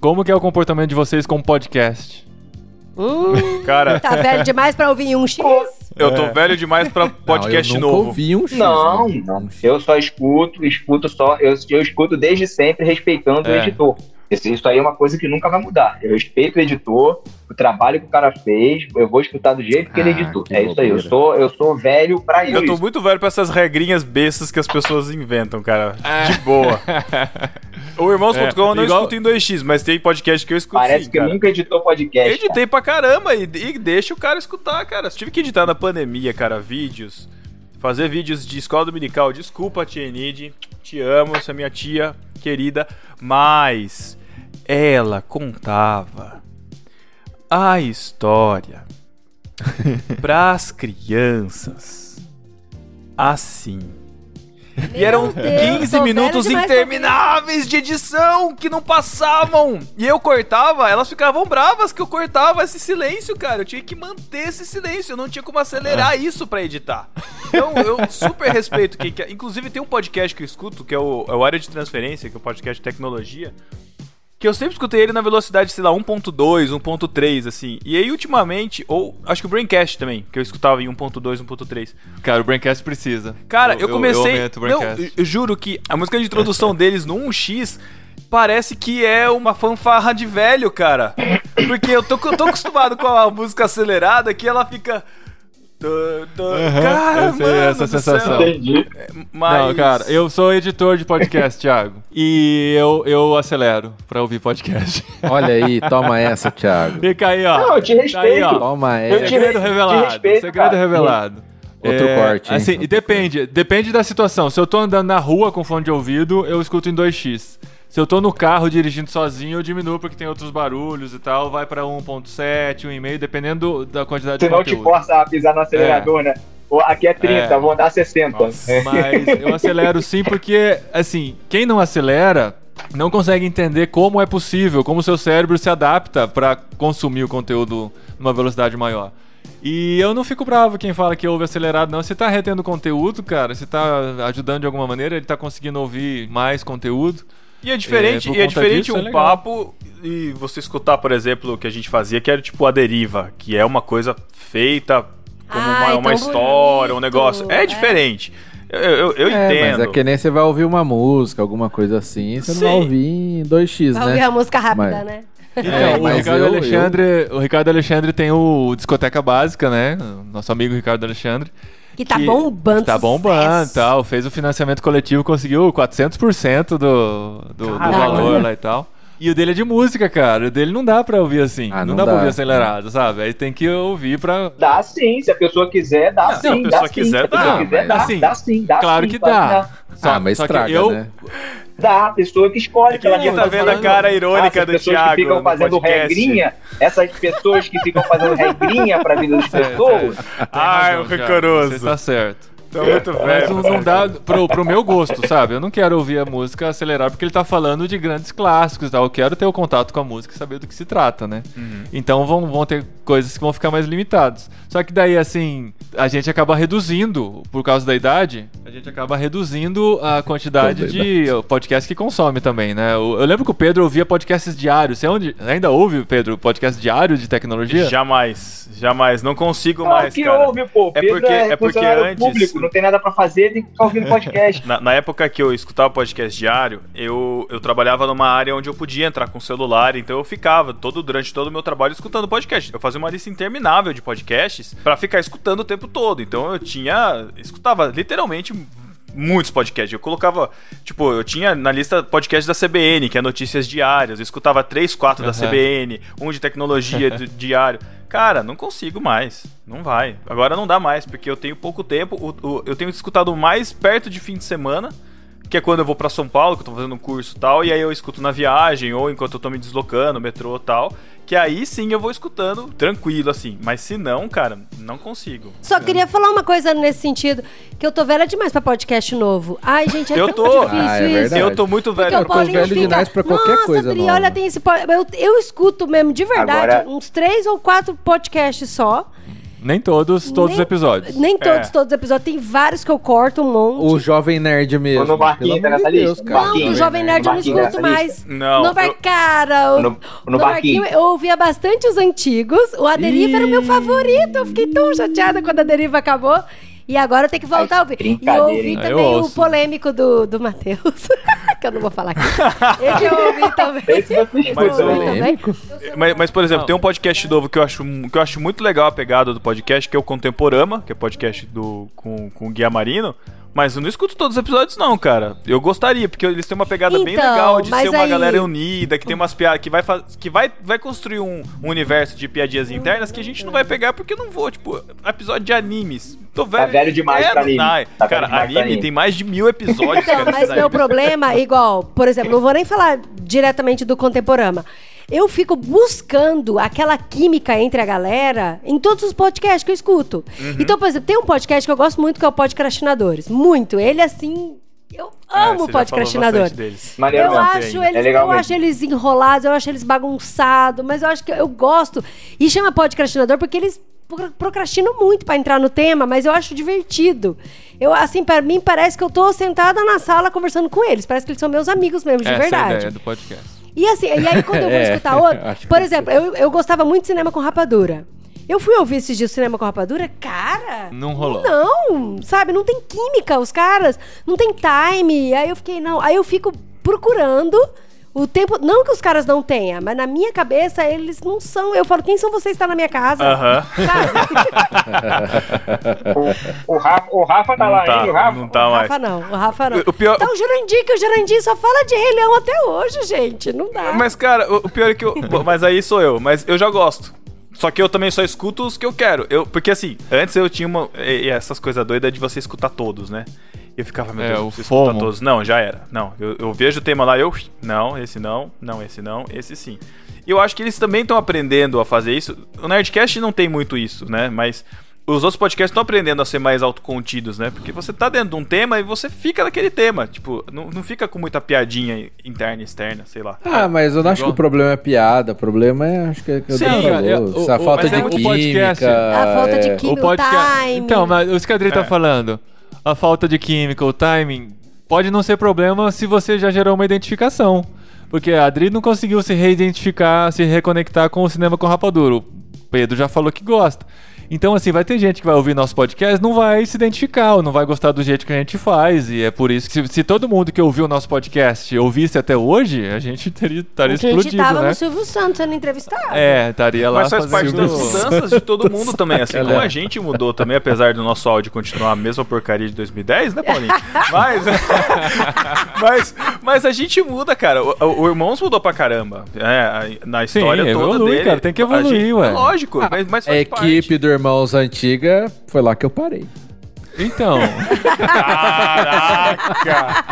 Como que é o comportamento de vocês com podcast? Uh, Cara, Tá velho demais pra ouvir um X? eu tô velho demais pra podcast não, eu nunca novo. ouvi um X, Não, né? não. Eu só escuto, escuto só. Eu, eu escuto desde sempre respeitando o É. editor. Isso, aí é uma coisa que nunca vai mudar. Eu respeito o editor, o trabalho que o cara fez, eu vou escutar do jeito que ele Ah, editou. que É isso aí. Eu sou, eu sou velho pra isso. Eu tô muito velho pra essas regrinhas bestas que as pessoas inventam, cara. De boa. *laughs* O Irmãos.com eu não É, igual- escuto em 2x, mas tem podcast que eu escuto Parece sim, que cara. nunca editou Eu podcast. cara. editei pra caramba e, e deixa o cara escutar, cara. Tive que editar na pandemia, cara, vídeos. Fazer vídeos de escola dominical. Desculpa, tia Enid. Te amo, você é minha tia querida. Mas ela contava a história *laughs* pras crianças assim. E eram Deus, 15 tô minutos intermináveis de edição que não passavam. E eu cortava, elas ficavam bravas que eu cortava esse silêncio, cara. Eu tinha que manter esse silêncio, eu não tinha como acelerar isso pra editar. Então eu super respeito quem quer. Inclusive tem um podcast que eu escuto, que é o, é o Área de Transferência, que é o podcast de tecnologia. Que eu sempre escutei ele na velocidade, sei lá, 1.2, 1.3, assim. E aí, ultimamente, ou acho que o Braincast também, que eu escutava em 1.2, 1.3. Cara, o Braincast precisa. Cara, eu, comecei. aumento o não, eu, eu juro que a música de introdução *laughs* deles no 1x parece que é uma fanfarra de velho, cara. Porque eu tô, eu tô acostumado com a música acelerada que ela fica. Tô- tô- Cara, eu sei mano essa do céu. sensação. Entendi. Mas... Não, cara, eu sou editor de podcast, *laughs* Thiago. E eu, eu acelero pra ouvir podcast. *laughs* Olha aí, toma essa, Thiago. Fica aí, ó. Não, eu te Tá aí, respeito. ó. Toma essa. Segredo te revelado. respeito, segredo cara. revelado. Outro corte, hein? Assim, Outro e depende. Depende da situação. Se eu tô andando na rua com fone de ouvido, eu escuto em 2x. Se eu tô no carro dirigindo sozinho, eu diminuo porque tem outros barulhos e tal. Vai pra 1.7, 1,5, dependendo da quantidade de não te conteúdo. força a pisar no acelerador, né? Pô, Aqui é 30, É. vou dar 60. Nossa. Mas eu acelero sim porque, assim, quem não acelera não consegue entender como é possível, como o seu cérebro se adapta pra consumir o conteúdo numa velocidade maior. E eu não fico bravo quem fala que ouve acelerado, não. Se tá retendo conteúdo, cara, se tá ajudando de alguma maneira, ele tá conseguindo ouvir mais conteúdo. E é diferente, É, e é diferente disso, é um legal. papo e você escutar, por exemplo, o que a gente fazia, que era tipo a deriva, que é uma coisa feita como Ai, uma, uma história, um bonito. negócio. É, É. diferente. Eu, eu, eu É, entendo. mas é que nem você vai ouvir uma música, alguma coisa assim, você Sim. não vai ouvir em 2x, Vai ouvir né? a música rápida, Mas- né? Então, É, o, Ricardo eu- Alexandre, o Ricardo Alexandre tem o Discoteca Básica, né? Nosso amigo Ricardo Alexandre. Que tá que bombando. Tá bombando sucesso. tal. Fez o financiamento coletivo, conseguiu 400% do, do, do valor lá e tal. E o dele é de música, cara. O dele não dá pra ouvir assim. Ah, não, não dá, pra dá. ouvir acelerado, sabe? Aí tem que ouvir pra. Dá sim, se a pessoa quiser, dá Não, se a sim. pessoa dá sim. quiser, se a pessoa dá, quiser, dá, assim, dá sim, dá claro sim, que dá. Só, ah, mas só que estraga, eu, né? Dá, a pessoa que escolhe. que ela Ninguém quer tá vendo a cara irônica essas do pessoas Thiago que ficam fazendo podcast. regrinha, essas pessoas que ficam fazendo regrinha pra vida das *laughs* pessoas, Ai, o Thiago, rigoroso. Você tá certo. Tô muito Mas velho. não, não dá pro, pro meu gosto, sabe? Eu não quero ouvir a música acelerar porque ele tá falando de grandes clássicos e tal. Eu quero ter o contato com a música e saber do que se trata, né? Uhum. Então vão, vão ter coisas que vão ficar mais limitadas. Só que daí, assim, a gente acaba reduzindo, por causa da idade, a gente acaba reduzindo a quantidade de podcast que consome também, né? Eu, eu lembro que o Pedro ouvia podcasts diários. Você onde, ainda ouve, Pedro, podcast diário de tecnologia? Jamais, jamais. Não consigo Não, mais, que cara. ouve, pô. É Pedro porque- é porque funcionário antes- público, não tem nada pra fazer, tem que ficar ouvindo podcast. *laughs* Na, na época que eu escutava podcast diário, eu, eu trabalhava numa área onde eu podia entrar com celular, então eu ficava todo durante todo o meu trabalho escutando podcast. Eu fazia uma lista interminável de podcasts pra ficar escutando o tempo todo. Então eu tinha, escutava literalmente muitos podcasts. Eu colocava, tipo, eu tinha na lista podcast da CBN, que é notícias diárias. Eu escutava três, quatro da Aham. CBN, um de tecnologia *laughs* do diário. Cara, não consigo mais. Não vai. Agora não dá mais, porque eu tenho pouco tempo. O- o- eu tenho escutado mais perto de fim de semana, que é quando eu vou pra São Paulo, que eu tô fazendo um curso e tal, e aí eu escuto na viagem, ou enquanto eu tô me deslocando, metrô e tal. Que aí sim eu vou escutando tranquilo, assim. Mas se não, cara, não consigo. Só queria falar uma coisa nesse sentido, que eu tô velha demais pra podcast novo. Ai, gente, é Eu tão tô. difícil Ah, é isso. Eu tô muito velho. Porque Eu tô velho fica, demais pra qualquer Nossa, coisa Pri, nova." olha, tem esse... Eu, eu escuto mesmo, de verdade, Agora- uns três ou quatro podcasts só. Nem todos, todos os Nem- episódios. Nem todos, É. todos os episódios. Tem vários que eu corto um monte. O jovem nerd mesmo. Ou no Barquinho, tá nessa Deus, lista? cara. Não, Barquinho, do Jovem Nerd eu não Barquinho escuto mais. Não, No, Bar- cara, o- No- no Barquinho. eu ouvia bastante os antigos. O A Deriva era o meu favorito. Eu fiquei tão chateada quando a Deriva acabou. E agora eu tenho que voltar a ouvir. E eu ouvi? Ah, eu também o polêmico do, do Matheus. *laughs* que eu não vou falar aqui. *laughs* Esse eu ouvi também. Esse Mas eu ouvi o- também. Mas, mas, por exemplo, Não. tem um podcast novo que eu, acho, que eu acho muito legal a pegada do podcast, que é o Contemporama, que é podcast do, com, com o Guia Marino. Mas eu não escuto todos os episódios, não, cara. Eu gostaria, porque eles têm uma pegada bem Então, legal de ser uma aí- galera unida, que tem umas piadas, que, vai, que vai, vai construir um, um universo de piadinhas internas que a gente não vai pegar porque eu não vou, tipo, episódio de animes. Tô velho. Tá velho demais pra anime. não- Tá velho cara, anime anime. tem mais de mil episódios, Então, cara. mas meu problema, igual, por exemplo, não vou nem falar diretamente do Contemporama. Eu fico buscando aquela química entre a galera em todos os podcasts que eu escuto. Uhum. Então, por exemplo, tem um podcast que eu gosto muito que é o Podcrastinadores. Muito. Ele, assim, eu É, amo deles. Maneiro Eu acho, ainda. eles, É legal eu mesmo. acho eles enrolados, eu acho eles bagunçados, mas eu acho que eu gosto. E chama podcrastinador porque eles pro- procrastinam muito pra entrar no tema, mas eu acho divertido. Eu, assim, para mim parece que eu tô sentada na sala conversando com eles. Parece que eles são meus amigos mesmo, de Essa é a verdade. ideia do podcast. E assim, e aí quando eu vou *laughs* É, escutar *laughs* outro, por exemplo, eu, eu gostava muito de cinema com rapadura. Eu fui ouvir esses dias cinema com rapadura, cara. Não rolou. Não, sabe? Não tem química, os caras. Não tem time. Aí eu fiquei, não. Aí eu fico procurando O tempo. Não que os caras não tenham, mas na minha cabeça eles não são. Eu falo, quem são vocês que estão na minha casa? Aham. Sabe? *laughs* O, o Rafa, o Rafa tá Não lá, tá, hein? O Rafa. não tá o mais. Rafa não, o Rafa não. O pior- Então o Jurandir, que o Jurandir só fala de Rei Leão até hoje, gente. Não dá. Mas, cara, o, o pior é que eu. *laughs* Mas aí sou eu, mas eu já gosto. Só que eu também só escuto os que eu quero. Eu, porque assim, antes eu tinha uma. E, e essas coisas doidas de você escutar todos, né? E eu ficava, meu É, Deus, o eu preciso escutar todos. Não, já era. Não, eu, eu vejo o tema lá, eu. Não, esse não, não, esse não, esse sim. E eu acho que eles também estão aprendendo a fazer isso. O Nerdcast não tem muito isso, né? Mas. Os outros podcasts estão aprendendo a ser mais autocontidos, né? Porque você tá dentro de um tema e você fica naquele tema. Tipo, não, não fica com muita piadinha interna e externa, sei lá. Ah, mas eu não acho que o problema é piada. O problema é, acho que é que eu Sim, falou, cara, é, o- a o- falta de é podcast. química. A falta de é, química. o podcast. time. Então, mas o que a Adri É. tá falando, a falta de química, o timing, pode não ser problema se você já gerou uma identificação. Porque a Adri não conseguiu se reidentificar, se reconectar com o cinema com rapadura. O Pedro já falou que gosta. Então, assim, vai ter gente que vai ouvir nosso podcast, não vai se identificar, ou não vai gostar do jeito que a gente faz. E é por isso que, se, se todo mundo que ouviu o nosso podcast ouvisse até hoje, a gente teria, estaria a gente tava né? no Silvio Santos sendo entrevistado. É, estaria lá Mas faz parte das mudanças de todo mundo *laughs* também, assim como é. a gente mudou também, apesar do nosso áudio continuar a mesma porcaria de 2010, né, Paulinho? Mas, *laughs* mas, mas a gente muda, cara. O, o- Irmãos mudou pra caramba. É, a- na história toda evolui, dele. cara, tem que a evoluir, gente- ué. é Lógico, mas, mas A faz equipe parte. do Irmãos Antiga foi lá que eu parei. Então, Caraca!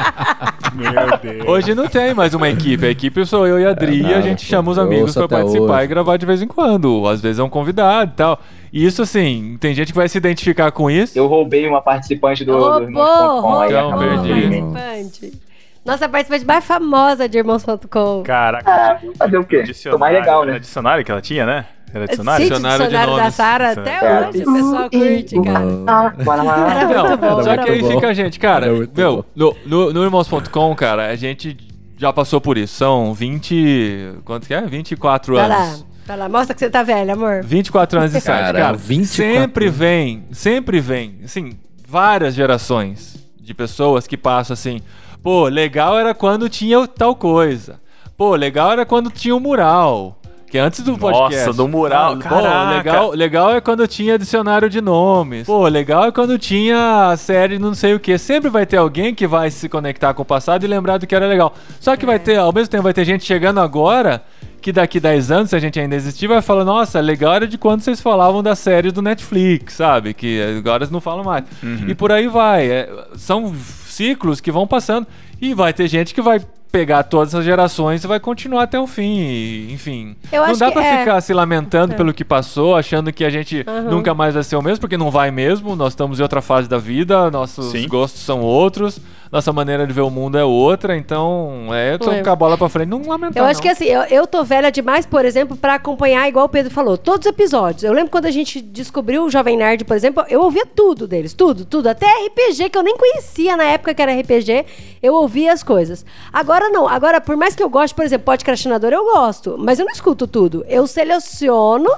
Meu Deus. hoje não tem mais uma equipe. A equipe sou eu e a Adri e a gente chama os amigos até participar hoje. e gravar de vez em quando. Às vezes é um convidado e tal. E isso, assim, tem gente que vai se identificar com isso. Eu roubei uma participante do, do Irmãos.com. Então, perdi. Nossa participante mais famosa de Irmãos.com. Caraca. Ah, fazer o quê? Tô mais legal, Era né? dicionário que ela tinha, né? Era dicionário? O Dicionário de dicionário da. Sara até É. hoje. O pessoal curte, cara. Ah, bora lá. Era muito bom. só era que aí fica a gente, cara, Era muito meu, no, no, no Irmãos.com, cara, a gente já passou por isso. São 20. Quanto que é? 24 Vai lá, anos. vai lá. Mostra que você tá velho, amor. 24 anos de site, Cara, cara. 24 sempre anos. vem, sempre vem, assim, várias gerações de pessoas que passam assim, pô, legal era quando tinha tal coisa. Pô, legal era quando tinha o mural. Que é antes do Nossa, podcast. do mural, Pô, caraca. legal, legal é quando tinha dicionário de nomes. Pô, legal é quando tinha a série não sei o que. Sempre vai ter alguém que vai se conectar com o passado e lembrar do que era legal. Só que vai ter, ao mesmo tempo, vai ter gente chegando agora que daqui 10 anos, se a gente ainda existir, vai falar, nossa, legal era de quando vocês falavam da série do Netflix, sabe? Que agora eles não falam mais. E por aí vai. É, são ciclos que vão passando. E vai ter gente que vai pegar todas as gerações e vai continuar até o fim. e, enfim. Eu não dá pra é. ficar se lamentando pelo que passou, achando que a gente nunca mais vai ser o mesmo, porque não vai mesmo. Nós estamos em outra fase da vida, nossos Sim. gostos são outros, nossa maneira de ver o mundo é outra, então é tocar a bola pra frente, não lamentar. Eu acho não. que assim, eu, eu tô velha demais, por exemplo, pra acompanhar, igual o Pedro falou, todos os episódios. Eu lembro quando a gente descobriu o Jovem Nerd, por exemplo, eu ouvia tudo deles, tudo, tudo. Até RPG, que eu nem conhecia na época que era RPG, eu ouvia as coisas. Agora não, agora, por mais que eu goste, por exemplo, podcastinador, eu gosto, mas eu não escuto tudo. Eu seleciono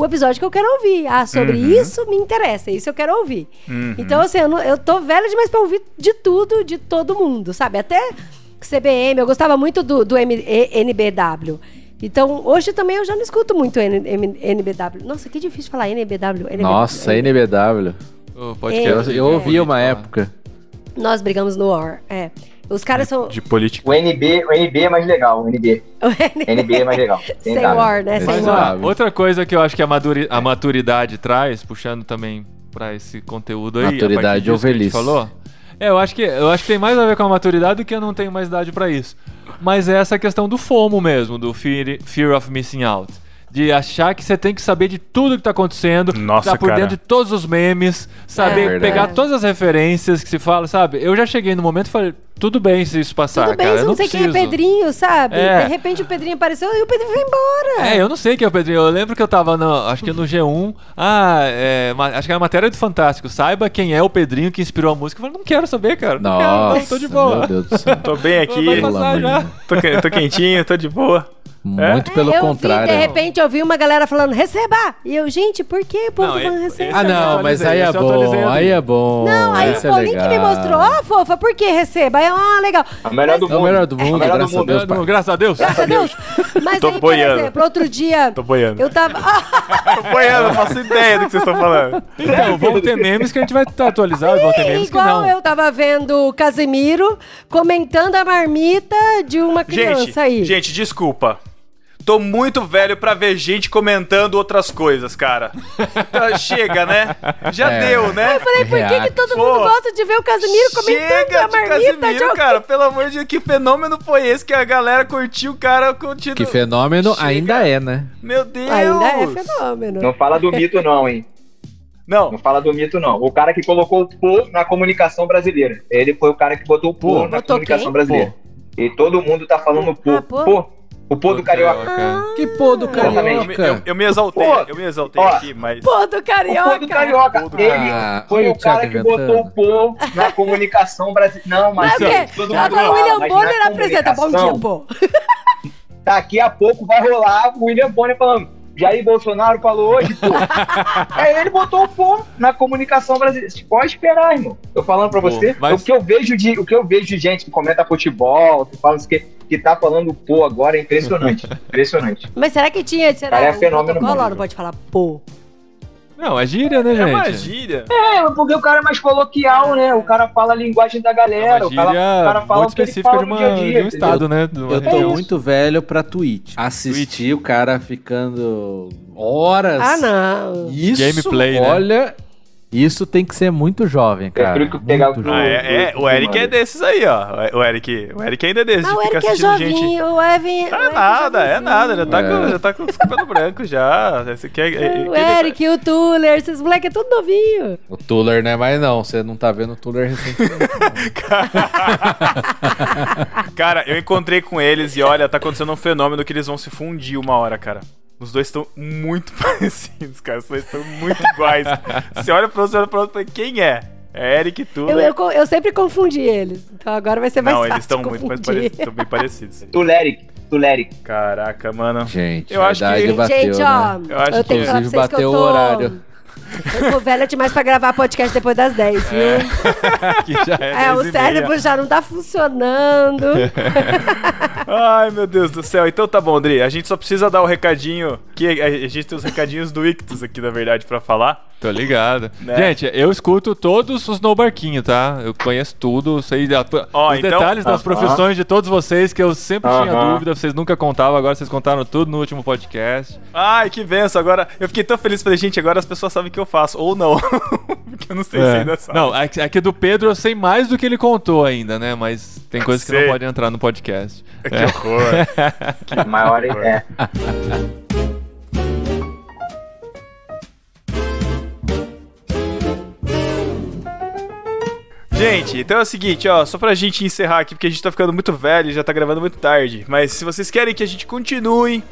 o episódio que eu quero ouvir. Ah, sobre isso me interessa, isso eu quero ouvir. Então, assim, eu, não- eu tô velha demais pra ouvir de tudo, de todo mundo, sabe? Até CBM, eu gostava muito do, do M- E- NBW. Então, hoje também eu já não escuto muito N- M- NBW. Nossa, que difícil falar NBW. NBW. Nossa, NBW. O Eu, podcast eu ouvi é, uma falar. época. Nós brigamos no War. É. Os caras são. De política. O NB, o NB é mais legal, o NB. *laughs* O NB é mais legal. *laughs* Sem. War, né? Sem War. outra coisa que eu acho que a, maduri- a maturidade traz, puxando também pra esse conteúdo aí, Maturidade ou velhice? falou. É, eu acho que eu acho que tem mais a ver com a maturidade do que eu não tenho mais idade pra isso. Mas é essa questão do FOMO mesmo, do fear, fear of missing out. De achar que você tem que saber de tudo que tá acontecendo, Nossa, tá por cara. dentro de todos os memes, saber É pegar todas as referências que se fala, sabe? Eu já cheguei no momento e falei, tudo bem se isso passar, Tudo bem, cara, eu não não sei quem é preciso. Pedrinho, sabe? É. De repente o Pedrinho apareceu e o Pedrinho foi embora. É, eu não sei quem é o Pedrinho. Eu lembro que eu tava no. Acho que no G1. Ah, é, acho que era matéria do Fantástico. Saiba quem é o Pedrinho que inspirou a música. Eu falei, não quero saber, cara. Não quero, Nossa, não, tô de boa. meu Deus do céu. Tô bem aqui, tô, tô quentinho, tô de boa. Muito pelo eu contrário. Vi, de repente eu vi uma galera falando, receba! E eu, gente, por que o povo Não, falando receba? Ah, não, mas aí é bom, aí é bom. Não, aí o é Paulinho que me mostrou, ó, fofa, por que receba? Aí, eu, ah, legal. A melhor do É mundo. melhor do mundo, A melhor do graças a mundo. Deus. Graças a Deus. Graças a Deus. Mas Tô aí, por boiando. exemplo, outro dia. Tô boiando. Eu tava. *laughs* Tô boiando, não faço ideia do que vocês estão falando. Então, vão ter memes que a gente vai estar atualizado, vão ter memes que igual não. eu tava vendo o Casemiro comentando a marmita de uma criança Gente, aí. gente, desculpa. Tô muito velho pra ver gente comentando outras coisas, cara. Então, Chega, né? Já É. deu, né? Eu falei, por que, que todo Pô, mundo gosta de ver o Casemiro comentando Chega a de marmita de Casimiro, alguém? cara. Pelo amor de Deus, que fenômeno foi esse que a galera curtiu o cara continua. Que fenômeno Chega. ainda é, né? Meu Deus. Ainda é fenômeno. Não fala do mito, não, hein? Não, Não fala do mito, não. O cara que colocou o pô na comunicação brasileira. Ele foi o cara que botou o pô, na Botou comunicação quem? brasileira. E todo mundo tá falando pô. Ah, pô? pô. O pô do carioca. Que pô do carioca. eu- eu me exaltei, Pô, eu me exaltei ó, aqui, mas. Pô, do O carioca. pô do carioca. Pô do Ele carioca. foi o o cara que botou o pô na comunicação brasileira. Não, mas Mas o quê? todo mundo Agora o fala, William mas Bonner apresenta. Bom dia, pô. Daqui a pouco vai rolar o William Bonner falando. Jair Bolsonaro falou hoje, pô. Aí *laughs* ele botou o pô na comunicação brasileira. Você pode esperar, irmão. Tô falando pra Pô, você. mas- O que eu vejo de, o que eu vejo de gente que comenta futebol, que fala isso que, que tá falando pô agora é impressionante. *laughs* impressionante. Mas será que tinha, será Cara, é um fenômeno Não pode falar pô. Não, é gíria, né, É gente? uma gíria. É, porque o cara é mais coloquial, né? O cara fala a linguagem da É galera. uma o, cara, o cara fala muito o que ele específica fala de, no uma, dia a dia, de um estado, né? De uma Eu tô região. muito velho pra Twitch. Assistir o cara ficando horas. Ah, não. Isso, Gameplay, né? Isso tem que ser muito jovem, cara. prefiro que pegar Muito o- Ah, jovem. é, é, o Eric é desses aí, ó. O Eric, o Eric ainda é desses. Não, o de ficar Eric é assistindo gente. jovinho, o Evan... o Tá Eric nada, é jovenzinho. nada. Já tá, com, É. já tá com os cabelos brancos já. Esse aqui é, é- O é- Eric, o Tuller, esses moleques é tudo novinho. O Tuller não é mais não, você não tá vendo o Tuller recentemente. *laughs* Cara, eu encontrei com eles e olha, tá acontecendo um fenômeno que eles vão se fundir uma hora, cara. Os dois estão muito *laughs* parecidos, cara. Os dois estão muito iguais. Você olha pro outro, você olha pro outro e fala, quem é? É Eric e tudo. Eu, eu, co- eu sempre confundi eles. Então agora vai ser mais Não, fácil eles estão muito mais parecidos. Estão bem parecidos. *laughs* Tuleric, Tuleric. Caraca, mano. Gente, Eu a acho idade que- bateu, Gente, ó, né? Eu acho eu que- tenho que falar pra Inclusive, vocês que bateu eu tô... o horário. Eu tô velha demais pra gravar podcast depois das 10, viu? *laughs* Que já é, É, o 10 cérebro meia. já não tá funcionando. *laughs* Ai, meu Deus do céu. Então tá bom, André. A gente só precisa dar o recadinho. Que a gente tem os recadinhos do Ictus aqui, na verdade, pra falar. Tô ligado. *laughs* Né? Gente, eu escuto todos os No Barquinho, tá? Eu conheço tudo, sei da- Ó, os então- detalhes das Aham. profissões de todos vocês que eu sempre tinha Aham. dúvida, vocês nunca contavam, agora vocês contaram tudo no último podcast. Ai, que benção. Agora, eu fiquei tão feliz. Falei, gente, agora as pessoas sabem o que eu faço. Ou não. *laughs* Porque eu não sei se É. ainda sabe. Não, aqui aqui do Pedro eu sei mais do que ele contou ainda, né? Mas tem coisas que não podem entrar no podcast. *laughs* Que É. horror. Maior é. Gente, então é o seguinte, ó, só pra gente encerrar aqui, porque a gente tá ficando muito velho já tá gravando muito tarde. Mas se vocês querem que a gente continue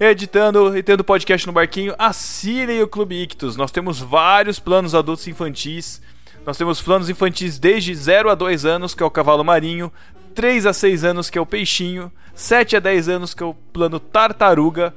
editando e tendo podcast no barquinho, assinem o Clube Ictus. Nós temos vários planos adultos infantis. Nós temos planos infantis desde 0 a 2 anos, que é o cavalo marinho, 3 a 6 anos, que é o peixinho, 7 a 10 anos, que é o plano tartaruga,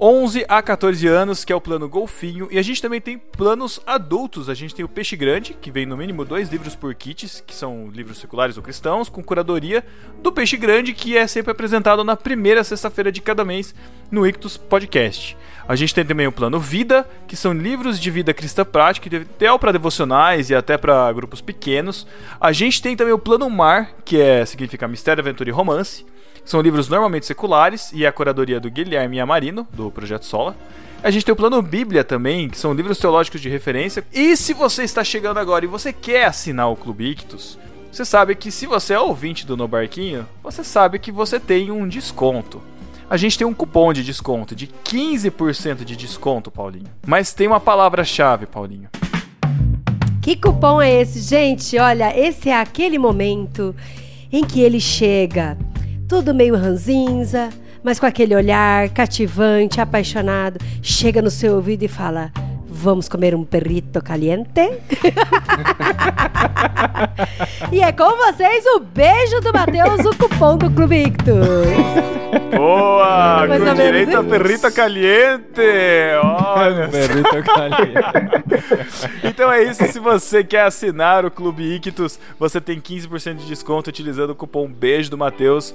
11 a 14 anos, que é o plano golfinho, e a gente também tem planos adultos. A gente tem o Peixe Grande, que vem no mínimo dois livros por kits, que são livros seculares ou cristãos, com curadoria do Peixe Grande, que é sempre apresentado na primeira sexta-feira de cada mês no Ictus Podcast. A gente tem também o plano Vida, que são livros de vida cristã prática, ideal para devocionais e até para grupos pequenos. A gente tem também o plano Mar, que é significa mistério, aventura e romance. São livros normalmente seculares e a curadoria do Guilherme Amarino, do Projeto Sola. A gente tem o Plano Bíblia também, que são livros teológicos de referência. E se você está chegando agora e você quer assinar o Clube Ictus, você sabe que se você é ouvinte do No Barquinho, você sabe que você tem um desconto. A gente tem um cupom de desconto de 15% de desconto, Paulinho. Mas tem uma palavra-chave, Paulinho. Que cupom é esse, gente? Olha, esse é aquele momento em que ele chega, tudo meio ranzinza, mas com aquele olhar cativante, apaixonado, chega no seu ouvido e fala: Vamos comer um perrito caliente? *laughs* e é com vocês o beijo do Matheus, o cupom do Clube Ictus. Boa! Mais Com direito a perrita caliente! Olha! Perrito caliente. *laughs* Então é isso, se você quer assinar o Clube Ictus, você tem 15% de desconto utilizando o cupom BEIJO do Matheus.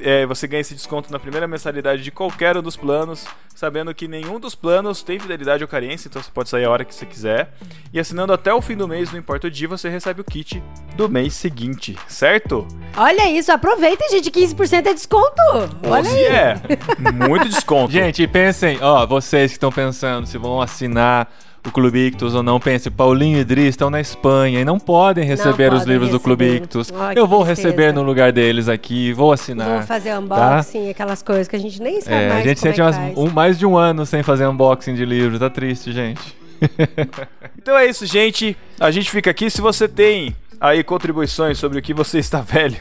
É, você ganha esse desconto na primeira mensalidade de qualquer um dos planos, sabendo que nenhum dos planos tem fidelidade ou carência, então você pode sair a hora que você quiser. E assinando até o fim do mês, não importa o dia, você recebe o kit do mês seguinte, certo? Olha isso, aproveitem, gente. 15% é desconto. Olha Hoje aí. é muito desconto. *laughs* Gente, pensem, ó, vocês que estão pensando se vão assinar o Clube Ictus ou não, pensem, Paulinho e Dri estão na Espanha e não podem receber os podem livros do Clube receber. Ictus. Que Eu vou tristeza. receber no lugar deles aqui, vou assinar. Vamos fazer unboxing, aquelas coisas que a gente nem sabe É, mais a gente como é sente que umas- um, mais de um ano sem fazer unboxing de livro, tá triste, gente. *laughs* Então é isso, gente. A gente fica aqui. Se você tem aí contribuições sobre o que você está velho.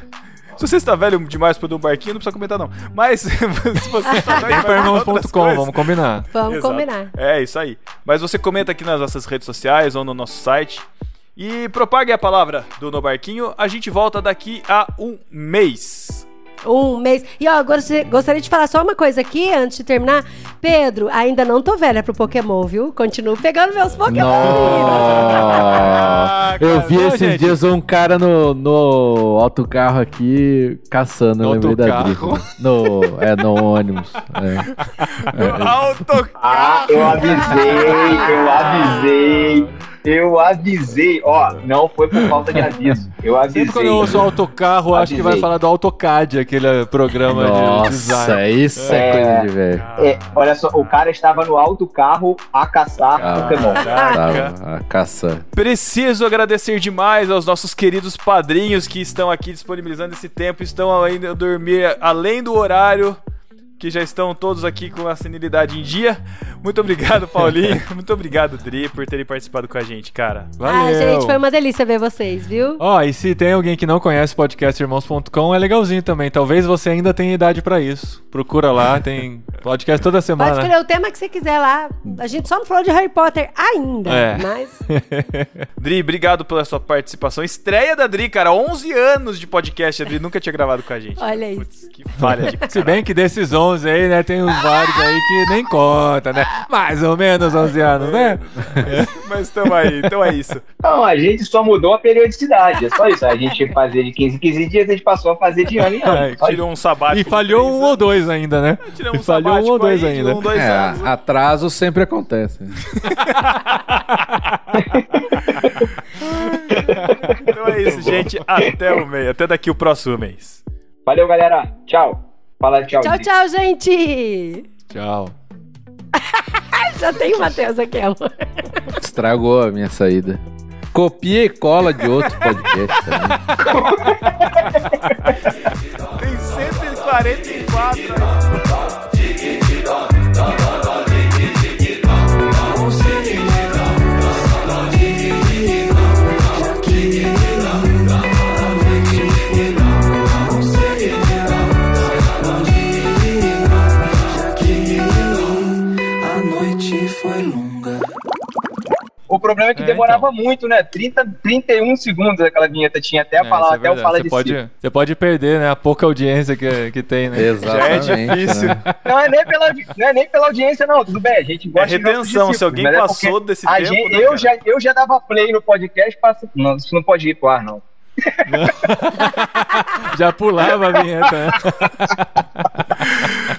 Se você está velho demais para do barquinho, não precisa comentar, não. Mas *laughs* se você está velho para irmãos.com, coisas- vamos combinar. Vamos Exato. combinar. É, isso aí. Mas você comenta aqui nas nossas redes sociais ou no nosso site. E propague a palavra do No Barquinho. A gente volta daqui a um mês. Um mês. E ó, agora você- gostaria de falar só uma coisa aqui antes de terminar. Pedro, ainda não tô velha pro Pokémon, viu? Continuo pegando meus Pokémon. Eu vi Não, esses gente. dias um cara no, no autocarro aqui caçando, eu No lembrei da? Drica. No, é, no ônibus. É. É, Autocarro! Ah, eu avisei, eu avisei, eu avisei. Ó, não foi por falta de aviso. Eu avisei. Sempre quando eu ouço autocarro, acho que vai falar do AutoCAD, aquele programa de Nossa, design. isso é, É. coisa de velho. É, olha só, o cara estava no alto carro a caçar Ah. Pokémon. Caraca. Tava a caça. Preciso agradecer demais aos nossos queridos padrinhos que estão aqui disponibilizando esse tempo, estão ainda a dormir além do horário, que já estão todos aqui com a senilidade em dia. Muito obrigado, Paulinho. *laughs* Muito obrigado, Dri, por terem participado com a gente, cara. Valeu. Ah, gente, foi uma delícia ver vocês, viu? Ó, e se tem alguém que não conhece podcastirmãos.com, é legalzinho também. Talvez você ainda tenha idade pra isso. Procura lá, tem podcast toda Pode semana. escolher o tema que você quiser lá. A gente só não falou de Harry Potter ainda, É. mas *laughs* Dri, obrigado pela sua participação. Estreia da Dri, cara. 11 anos de podcast. A Dri nunca tinha gravado com a gente. olha isso. Putz, que falha de Se bem que desses 11 aí, né, tem uns vários aí que nem conta, né? Mais ou menos 11 anos, né? *laughs* Mas tamo aí, então é isso. Não, a gente só mudou a periodicidade. É só isso. A gente fazia de 15 em 15 dias, a gente passou a fazer de ano em ano. É. Tirou um sabático. E falhou um ou anos. dois ainda, né? E um falhou um ou dois aí ainda. Um, dois É, anos. atraso sempre acontece. *laughs* Então é isso, gente. Até o mês. Até daqui o próximo mês. Valeu, galera. Tchau. Fala tchau. Tchau, tchau, gente! Tchau. *laughs* Já tem o Matheus aqui, amor. Estragou a minha saída. Copia e cola de outros podcasts também. *laughs* Tem 144. A problema é que É, demorava muito, né? 30, 31 segundos aquela vinheta tinha até É, falar, é até o verdade. fala você de pode, si. Você pode perder, né? A pouca audiência que, que tem, né? Exatamente. difícil. né? Não é, nem pela, não é nem pela audiência, não. Tudo bem, a gente É gosta de nossos retenção. Se discípulos, alguém é passou desse a tempo. gente- né, eu, cara? já, eu já dava play no podcast, passa, não, isso não pode ir pro ar, não. *laughs* Já pulava a vinheta, *laughs*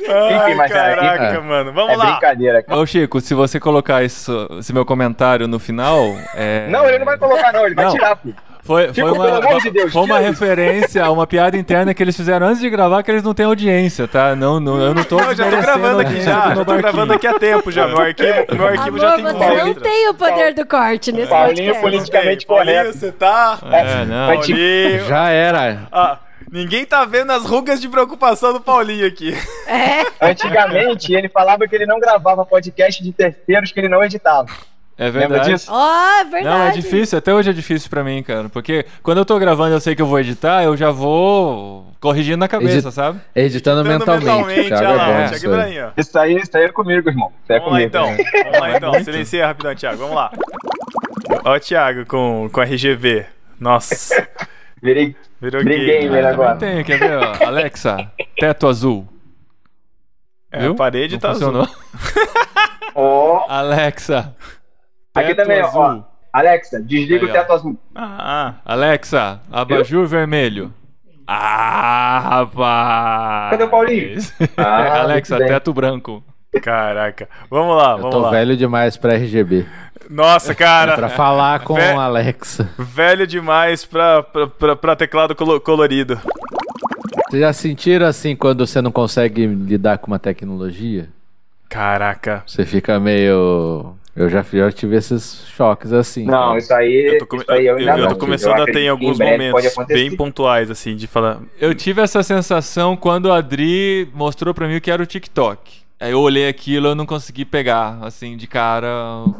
Enfim, mas é- Caraca, é- mano. Vamos é lá. brincadeira. cara. Ô, Chico, se você colocar isso, esse meu comentário no final. É... Não, ele não vai colocar, não, ele vai Não. tirar, pô. Foi, foi uma, pelo amor de Deus, foi uma referência a uma piada interna que eles fizeram antes de gravar, que eles não têm audiência, tá? Não, não, eu não tô Não, já tô gravando a aqui já. Já tô gravando aqui há tempo já. Meu arquivo, meu arquivo já Amor, tem você não tem o poder do corte nesse Paulinho podcast. politicamente Paulinho, correto. você tá. É, não. Vai Paulinho. Já era. Ah, ninguém tá vendo as rugas de preocupação do Paulinho aqui. É, *laughs* Antigamente, ele falava que ele não gravava podcast de terceiros que ele não editava. É Lembra verdade. disso? Ó, é verdade. Não, é difícil, até hoje é difícil pra mim, cara. Porque quando eu tô gravando, eu sei que eu vou editar, eu já vou corrigindo na cabeça, Edit- sabe? Editando mentalmente. Thiago, olha lá, é bom Thiago isso aí. Isso aí, isso aí é comigo, irmão. Isso aí é Vamos lá comigo. então. né? Vamos lá então. Silencia rapidão, Thiago. Vamos lá. Ó o Thiago com, com RGB. Nossa. *laughs* Virei, Virou virei gay. gamer agora. Tem, quer ver? ó? *laughs* Alexa, teto azul. É, Viu? a parede Não tá funcionou. azul. *laughs* Ó, Alexa. aqui também, azul. ó. Alexa, desliga Aí, o teto azul. Ah, Alexa, abajur vermelho. Ah, rapaz. Cadê o Paulinho? *laughs* Ah, Alexa, teto branco. Caraca. Vamos lá, Eu vamos tô lá. velho demais pra RGB. Nossa, cara. Pra falar com Vé- o Alexa. Velho demais pra, pra, pra, pra teclado colo- colorido. Vocês já sentiram assim quando você não consegue lidar com uma tecnologia? Caraca. Você fica meio. Eu já, já tive esses choques assim. Não, cara. isso aí, Eu tô, aí eu eu- ainda eu tô começando a ter em alguns pode momentos bem pontuais, assim, de falar. Eu tive essa sensação quando a Adri mostrou pra mim o que era o TikTok. Aí eu olhei aquilo, eu não consegui pegar, assim, de cara,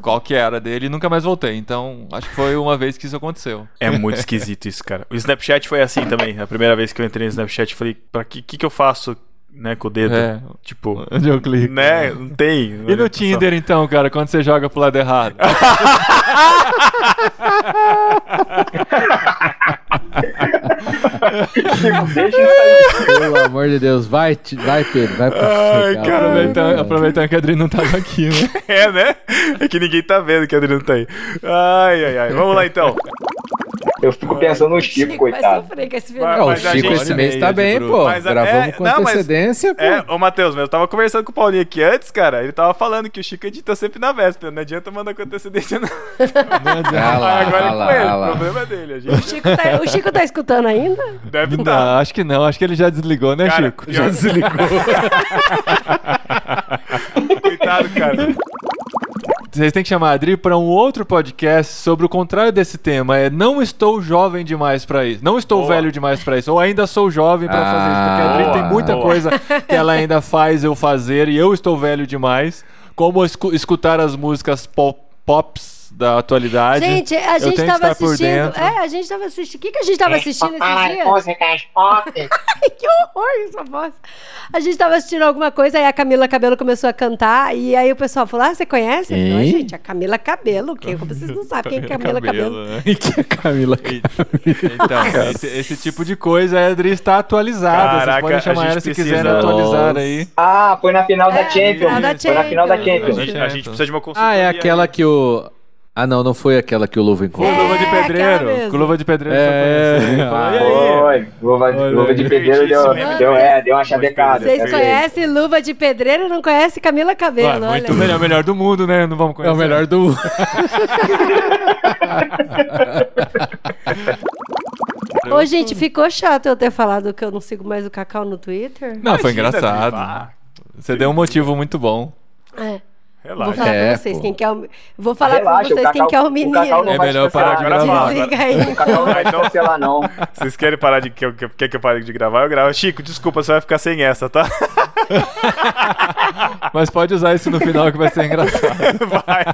qual que era dele e nunca mais voltei. Então, acho que foi uma vez que isso aconteceu. É muito esquisito isso, cara. O Snapchat foi assim também. A primeira vez que eu entrei no Snapchat, eu falei, pra que, que, que eu faço, né, com o dedo? É. Tipo, Onde eu clico. né? Não tem. E no Tinder, então, cara, quando você joga pro lado errado? *laughs* Deixa isso aí. Pelo amor de Deus, vai, vai Pedro, vai pro Ai, cara, aproveitando, aproveitando que a Adri não tava aqui, né? *laughs* É, né? É que ninguém tá vendo que a Adriano tá aí. Ai, ai, ai. Vamos lá então. Eu fico pensando no Chico, Chico coitado. Vai, É, final. o Chico gente- esse mês tá bem, pô. Mas a- Gravamos é, com não, mas- antecedência, pô. É, ô Matheus, mas eu tava conversando com o Paulinho aqui antes, cara. Ele tava falando que o Chico edita sempre na véspera. Não adianta mandar com antecedência, não. Ah lá, agora ah é lá, com ele. ah O problema é dele. A O gente Chico, tá, o Chico tá escutando ainda? deve Não, estar. acho que não, acho que ele já desligou, né, Cara, Chico? pior- *laughs* Coitado, cara. Vocês têm que chamar a Adri para um outro podcast sobre o contrário desse tema. É não estou jovem demais para isso. Não estou Boa. velho demais para isso. Ou ainda sou jovem para fazer isso. Porque a Adri boa, tem muita boa. coisa *laughs* que ela ainda faz eu fazer e eu estou velho demais. Como escu- escutar as músicas pop, pops da atualidade. Gente, a Eu gente tenho que tava estar por assistindo. dentro. É, a gente tava assistindo. O que, que a gente tava assistindo esses dias? *laughs* que horror essa voz. A gente tava assistindo alguma coisa, aí a Camila Cabelo começou a cantar, e aí o pessoal falou: Ah, você conhece? Eu falei, "Ah, Hein? gente, a Camila Cabelo. Que, *laughs* vocês não sabem quem é Camila Cabelo. né? *laughs* que a Camila. Então, esse, esse tipo de coisa a Adri está atualizada. Caraca, Vocês podem chamar ela se quiserem atualizar aí. Ah, foi na final da É, Champions. final da Foi na final da Champions. A Champions. gente, a gente precisa de uma consultoria. Ah, é aquela aí. que o. Ah, não, não foi aquela que o Luva Com encontrou. luva de É, pedreiro. Com luva de pedreiro. É. você conhece. Ah. Foi, luva, luva de pedreiro deu, deu, é, deu uma chavecada. Vocês conhecem Luva de Pedreiro e não conhecem Camila Cabelo. Ué, muito melhor, melhor do mundo, né? Não vamos É conhecer. o melhor do. Ô, gente, ficou chato eu ter falado que eu não sigo mais o Cacau no Twitter? Não, foi engraçado. Ah, Você deu um motivo muito bom. É. Vou Relaxa. falar É, pra vocês pô. quem que é o. Vou falar Relaxa, pra vocês o quem Cacau- que é o o menino. Cacau não É melhor parar de gravar. Desliga aí. O Cacau não vai *laughs* cancelar, não. Vocês querem parar de. Que, que, quer que eu pare de gravar? Eu gravo. Chico, desculpa, você vai ficar sem essa, tá? Mas pode usar isso no final que vai ser engraçado. *laughs* vai.